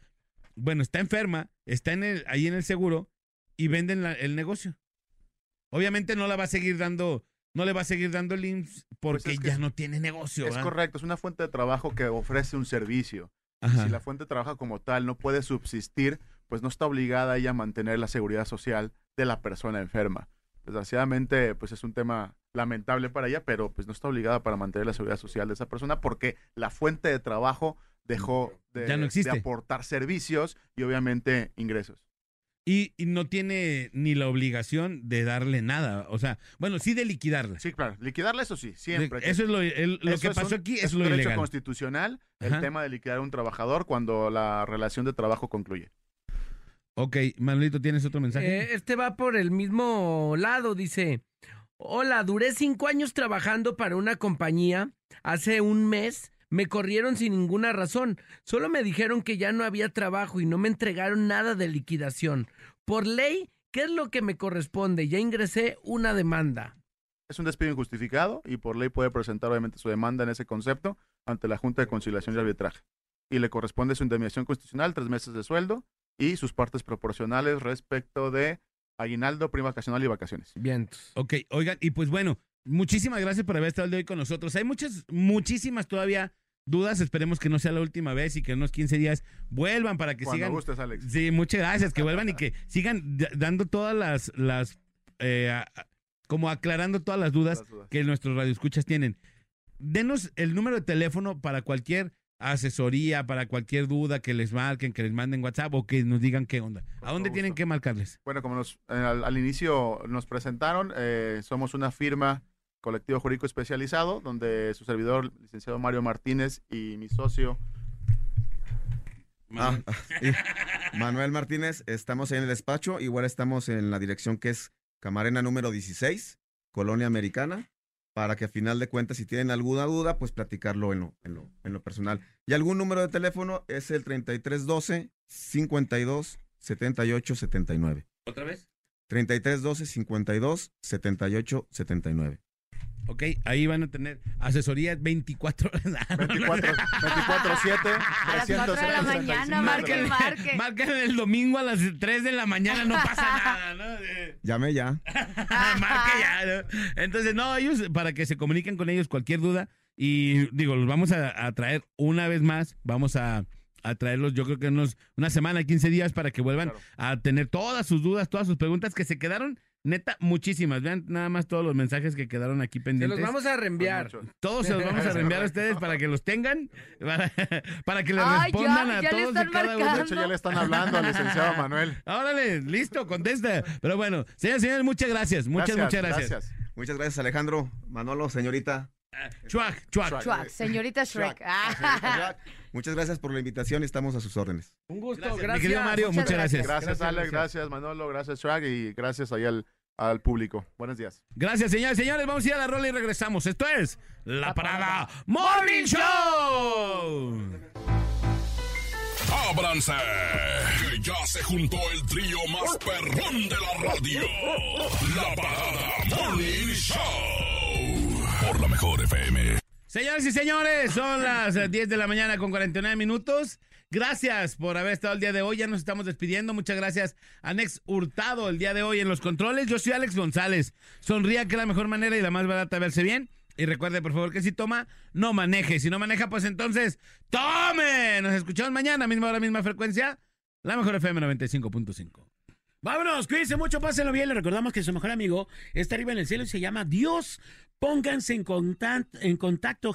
Speaker 5: bueno, está enferma, está en el, ahí en el seguro y venden la- el negocio? Obviamente no la va a seguir dando, no le va a seguir dando el IMSS porque
Speaker 9: Pues es que
Speaker 5: ya no tiene negocio.
Speaker 9: Es
Speaker 5: ¿verdad?
Speaker 9: correcto, es una fuente de trabajo que ofrece un servicio.
Speaker 5: Ajá.
Speaker 9: Si la fuente de trabajo como tal no puede subsistir, pues no está obligada ella a mantener la seguridad social de la persona enferma. Desgraciadamente, pues es un tema lamentable para ella, pero pues no está obligada para mantener la seguridad social de esa persona porque la fuente de trabajo dejó de,
Speaker 5: Ya no existe.
Speaker 9: de aportar servicios y obviamente ingresos.
Speaker 5: Y, y no tiene ni la obligación de darle nada. O sea, bueno, sí de liquidarla.
Speaker 9: Sí, claro, liquidarla eso sí, siempre.
Speaker 5: Eso es lo, el- lo
Speaker 9: Eso
Speaker 5: que
Speaker 9: es
Speaker 5: pasó
Speaker 9: un-
Speaker 5: aquí,
Speaker 9: es
Speaker 5: es
Speaker 9: un
Speaker 5: lo
Speaker 9: derecho
Speaker 5: ilegal.
Speaker 9: constitucional
Speaker 5: Ajá.
Speaker 9: el tema de liquidar a un trabajador cuando la relación de trabajo concluye.
Speaker 5: Ok, Manolito, ¿tienes otro mensaje?
Speaker 3: Eh, este va por el mismo lado, dice. Hola, duré cinco años trabajando para una compañía. Hace un mes me corrieron sin ninguna razón. Solo me dijeron que ya no había trabajo y no me entregaron nada de liquidación. Por ley, ¿qué es lo que me corresponde? Ya ingresé una demanda.
Speaker 9: Es un despido injustificado y por ley puede presentar obviamente su demanda en ese concepto ante la Junta de Conciliación y Arbitraje. Y le corresponde su indemnización constitucional, tres meses de sueldo y sus partes proporcionales respecto de aguinaldo, prima vacacional y vacaciones.
Speaker 3: Vientos.
Speaker 5: Ok, oigan, y pues bueno, muchísimas gracias por haber estado el día de hoy con nosotros. Hay muchas, muchísimas todavía dudas. Esperemos que no sea la última vez y que en unos 15 días vuelvan para que
Speaker 9: Cuando
Speaker 5: sigan.
Speaker 9: gustes, Alex.
Speaker 5: Sí, muchas gracias, que vuelvan y que sigan dando todas las, las eh, como aclarando todas las dudas
Speaker 9: Las dudas.
Speaker 5: que nuestros radioescuchas tienen. Denos el número de teléfono para cualquier asesoría para cualquier duda que les marquen, que les manden WhatsApp o que nos digan qué onda. ¿A dónde tienen que marcarles?
Speaker 9: Bueno, como nos, eh, al, al inicio nos presentaron, eh, somos una firma colectivo jurídico especializado, donde su servidor, licenciado Mario Martínez, y mi socio,
Speaker 11: Ah, Manuel Martínez, estamos ahí en el despacho, igual estamos en la dirección que es Camarena número 16, Colonia Americana, para que a final de cuentas, si tienen alguna duda, pues platicarlo en lo, en lo, en lo personal. Y algún número de teléfono es el 3312 52 78 79.
Speaker 5: ¿Otra vez?
Speaker 11: 3312 52 78 79.
Speaker 5: Ok, ahí van a tener asesoría 24 horas.
Speaker 9: 24, 24-7,
Speaker 4: A las 4 de la mañana, marque, marque.
Speaker 5: Marcan el domingo a las 3 de la mañana, no pasa nada, ¿no? Eh,
Speaker 11: Llame ya.
Speaker 5: Marque ya, ¿no? Entonces, no, ellos, para que se comuniquen con ellos cualquier duda, y digo, los vamos a, a traer una vez más, vamos a, a traerlos, yo creo que unos, una semana, 15 días, para que vuelvan a tener todas sus dudas, todas sus preguntas que se quedaron, neta, muchísimas. Vean nada más todos los mensajes que quedaron aquí
Speaker 3: Se
Speaker 5: pendientes.
Speaker 3: los vamos a reenviar.
Speaker 5: Todos se los vamos a reenviar a ustedes para que los tengan, para, para que les
Speaker 3: Ay, ya,
Speaker 5: respondan a
Speaker 3: ya le
Speaker 5: todos y
Speaker 3: están
Speaker 5: cada uno.
Speaker 3: De hecho, ya le están hablando al licenciado
Speaker 9: Manuel.
Speaker 5: Órale, listo, contesta. Pero bueno, señores, señores, muchas gracias. Muchas, muchas gracias.
Speaker 11: Muchas gracias, Alejandro. Manolo, señorita.
Speaker 5: Chuac, chuac.
Speaker 4: Chuac, señorita Shrek. Ah.
Speaker 11: Muchas gracias por la invitación y estamos a sus órdenes.
Speaker 3: Un gusto,
Speaker 5: Gracias, mi
Speaker 3: gracias.
Speaker 5: querido Mario, muchas gracias.
Speaker 9: Gracias,
Speaker 5: Gracias,
Speaker 9: Alex,
Speaker 5: gracias.
Speaker 9: gracias, Manolo, gracias, Shrag, y gracias ahí al, al público. Buenos días.
Speaker 5: Gracias, señores, señores. Vamos a ir a la rola y regresamos. Esto es La Parada Morning Show.
Speaker 7: ¡Ábranse! Que ya se juntó el trío más perrón de la radio. La Parada Morning Show. Por la mejor FM.
Speaker 5: Señores y señores, son las eh, 10 de la mañana con 49 minutos. Gracias por haber estado el día de hoy. Ya nos estamos despidiendo. Muchas gracias a Nex Hurtado el día de hoy en los controles. Yo soy Alex González. Sonría que es la mejor manera y la más barata de verse bien. Y recuerde, por favor, que si toma, no maneje. Si no maneja, pues entonces, ¡tome! Nos escuchamos mañana, misma hora, misma frecuencia. La mejor FM 95.5.
Speaker 2: Vámonos, cuídense mucho, pásenlo bien. Le recordamos que su mejor amigo está arriba en el cielo y se llama Dios. Pónganse en contacto,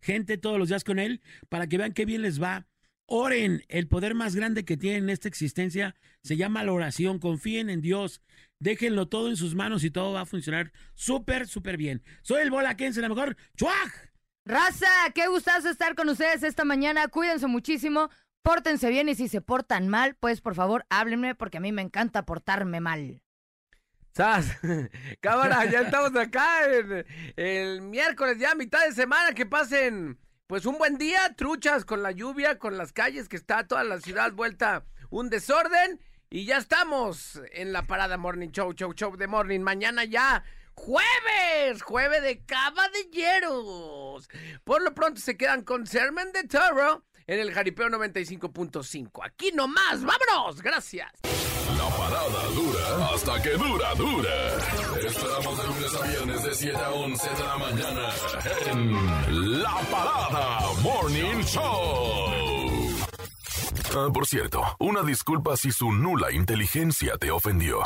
Speaker 2: gente, todos los días con Él para que vean qué bien les va. Oren, el poder más grande que tienen en esta existencia se llama la oración. Confíen en Dios, déjenlo todo en sus manos y todo va a funcionar súper, súper bien. Soy el Bola Kense, la mejor. ¡Chuaj!
Speaker 4: Raza, qué gustazo estar con ustedes esta mañana. Cuídense muchísimo, pórtense bien y si se portan mal, pues por favor háblenme porque a mí me encanta portarme mal.
Speaker 3: ¡Sas! Cámara, ya estamos acá en el miércoles, ya mitad de semana. Que pasen, pues un buen día, truchas con la lluvia, con las calles, que está toda la ciudad vuelta un desorden. Y ya estamos en la parada Morning Show, Show, Show de Morning. Mañana ya, jueves, jueves de caballeros. Por lo pronto se quedan con Sermon de Toro en el Jaripeo 95.5. Aquí nomás, vámonos, gracias.
Speaker 7: La parada dura hasta que dura, dura. Esperamos de lunes a viernes de 7 a 11 de la mañana en La Parada Morning Show. Ah, por cierto, una disculpa si su nula inteligencia te ofendió.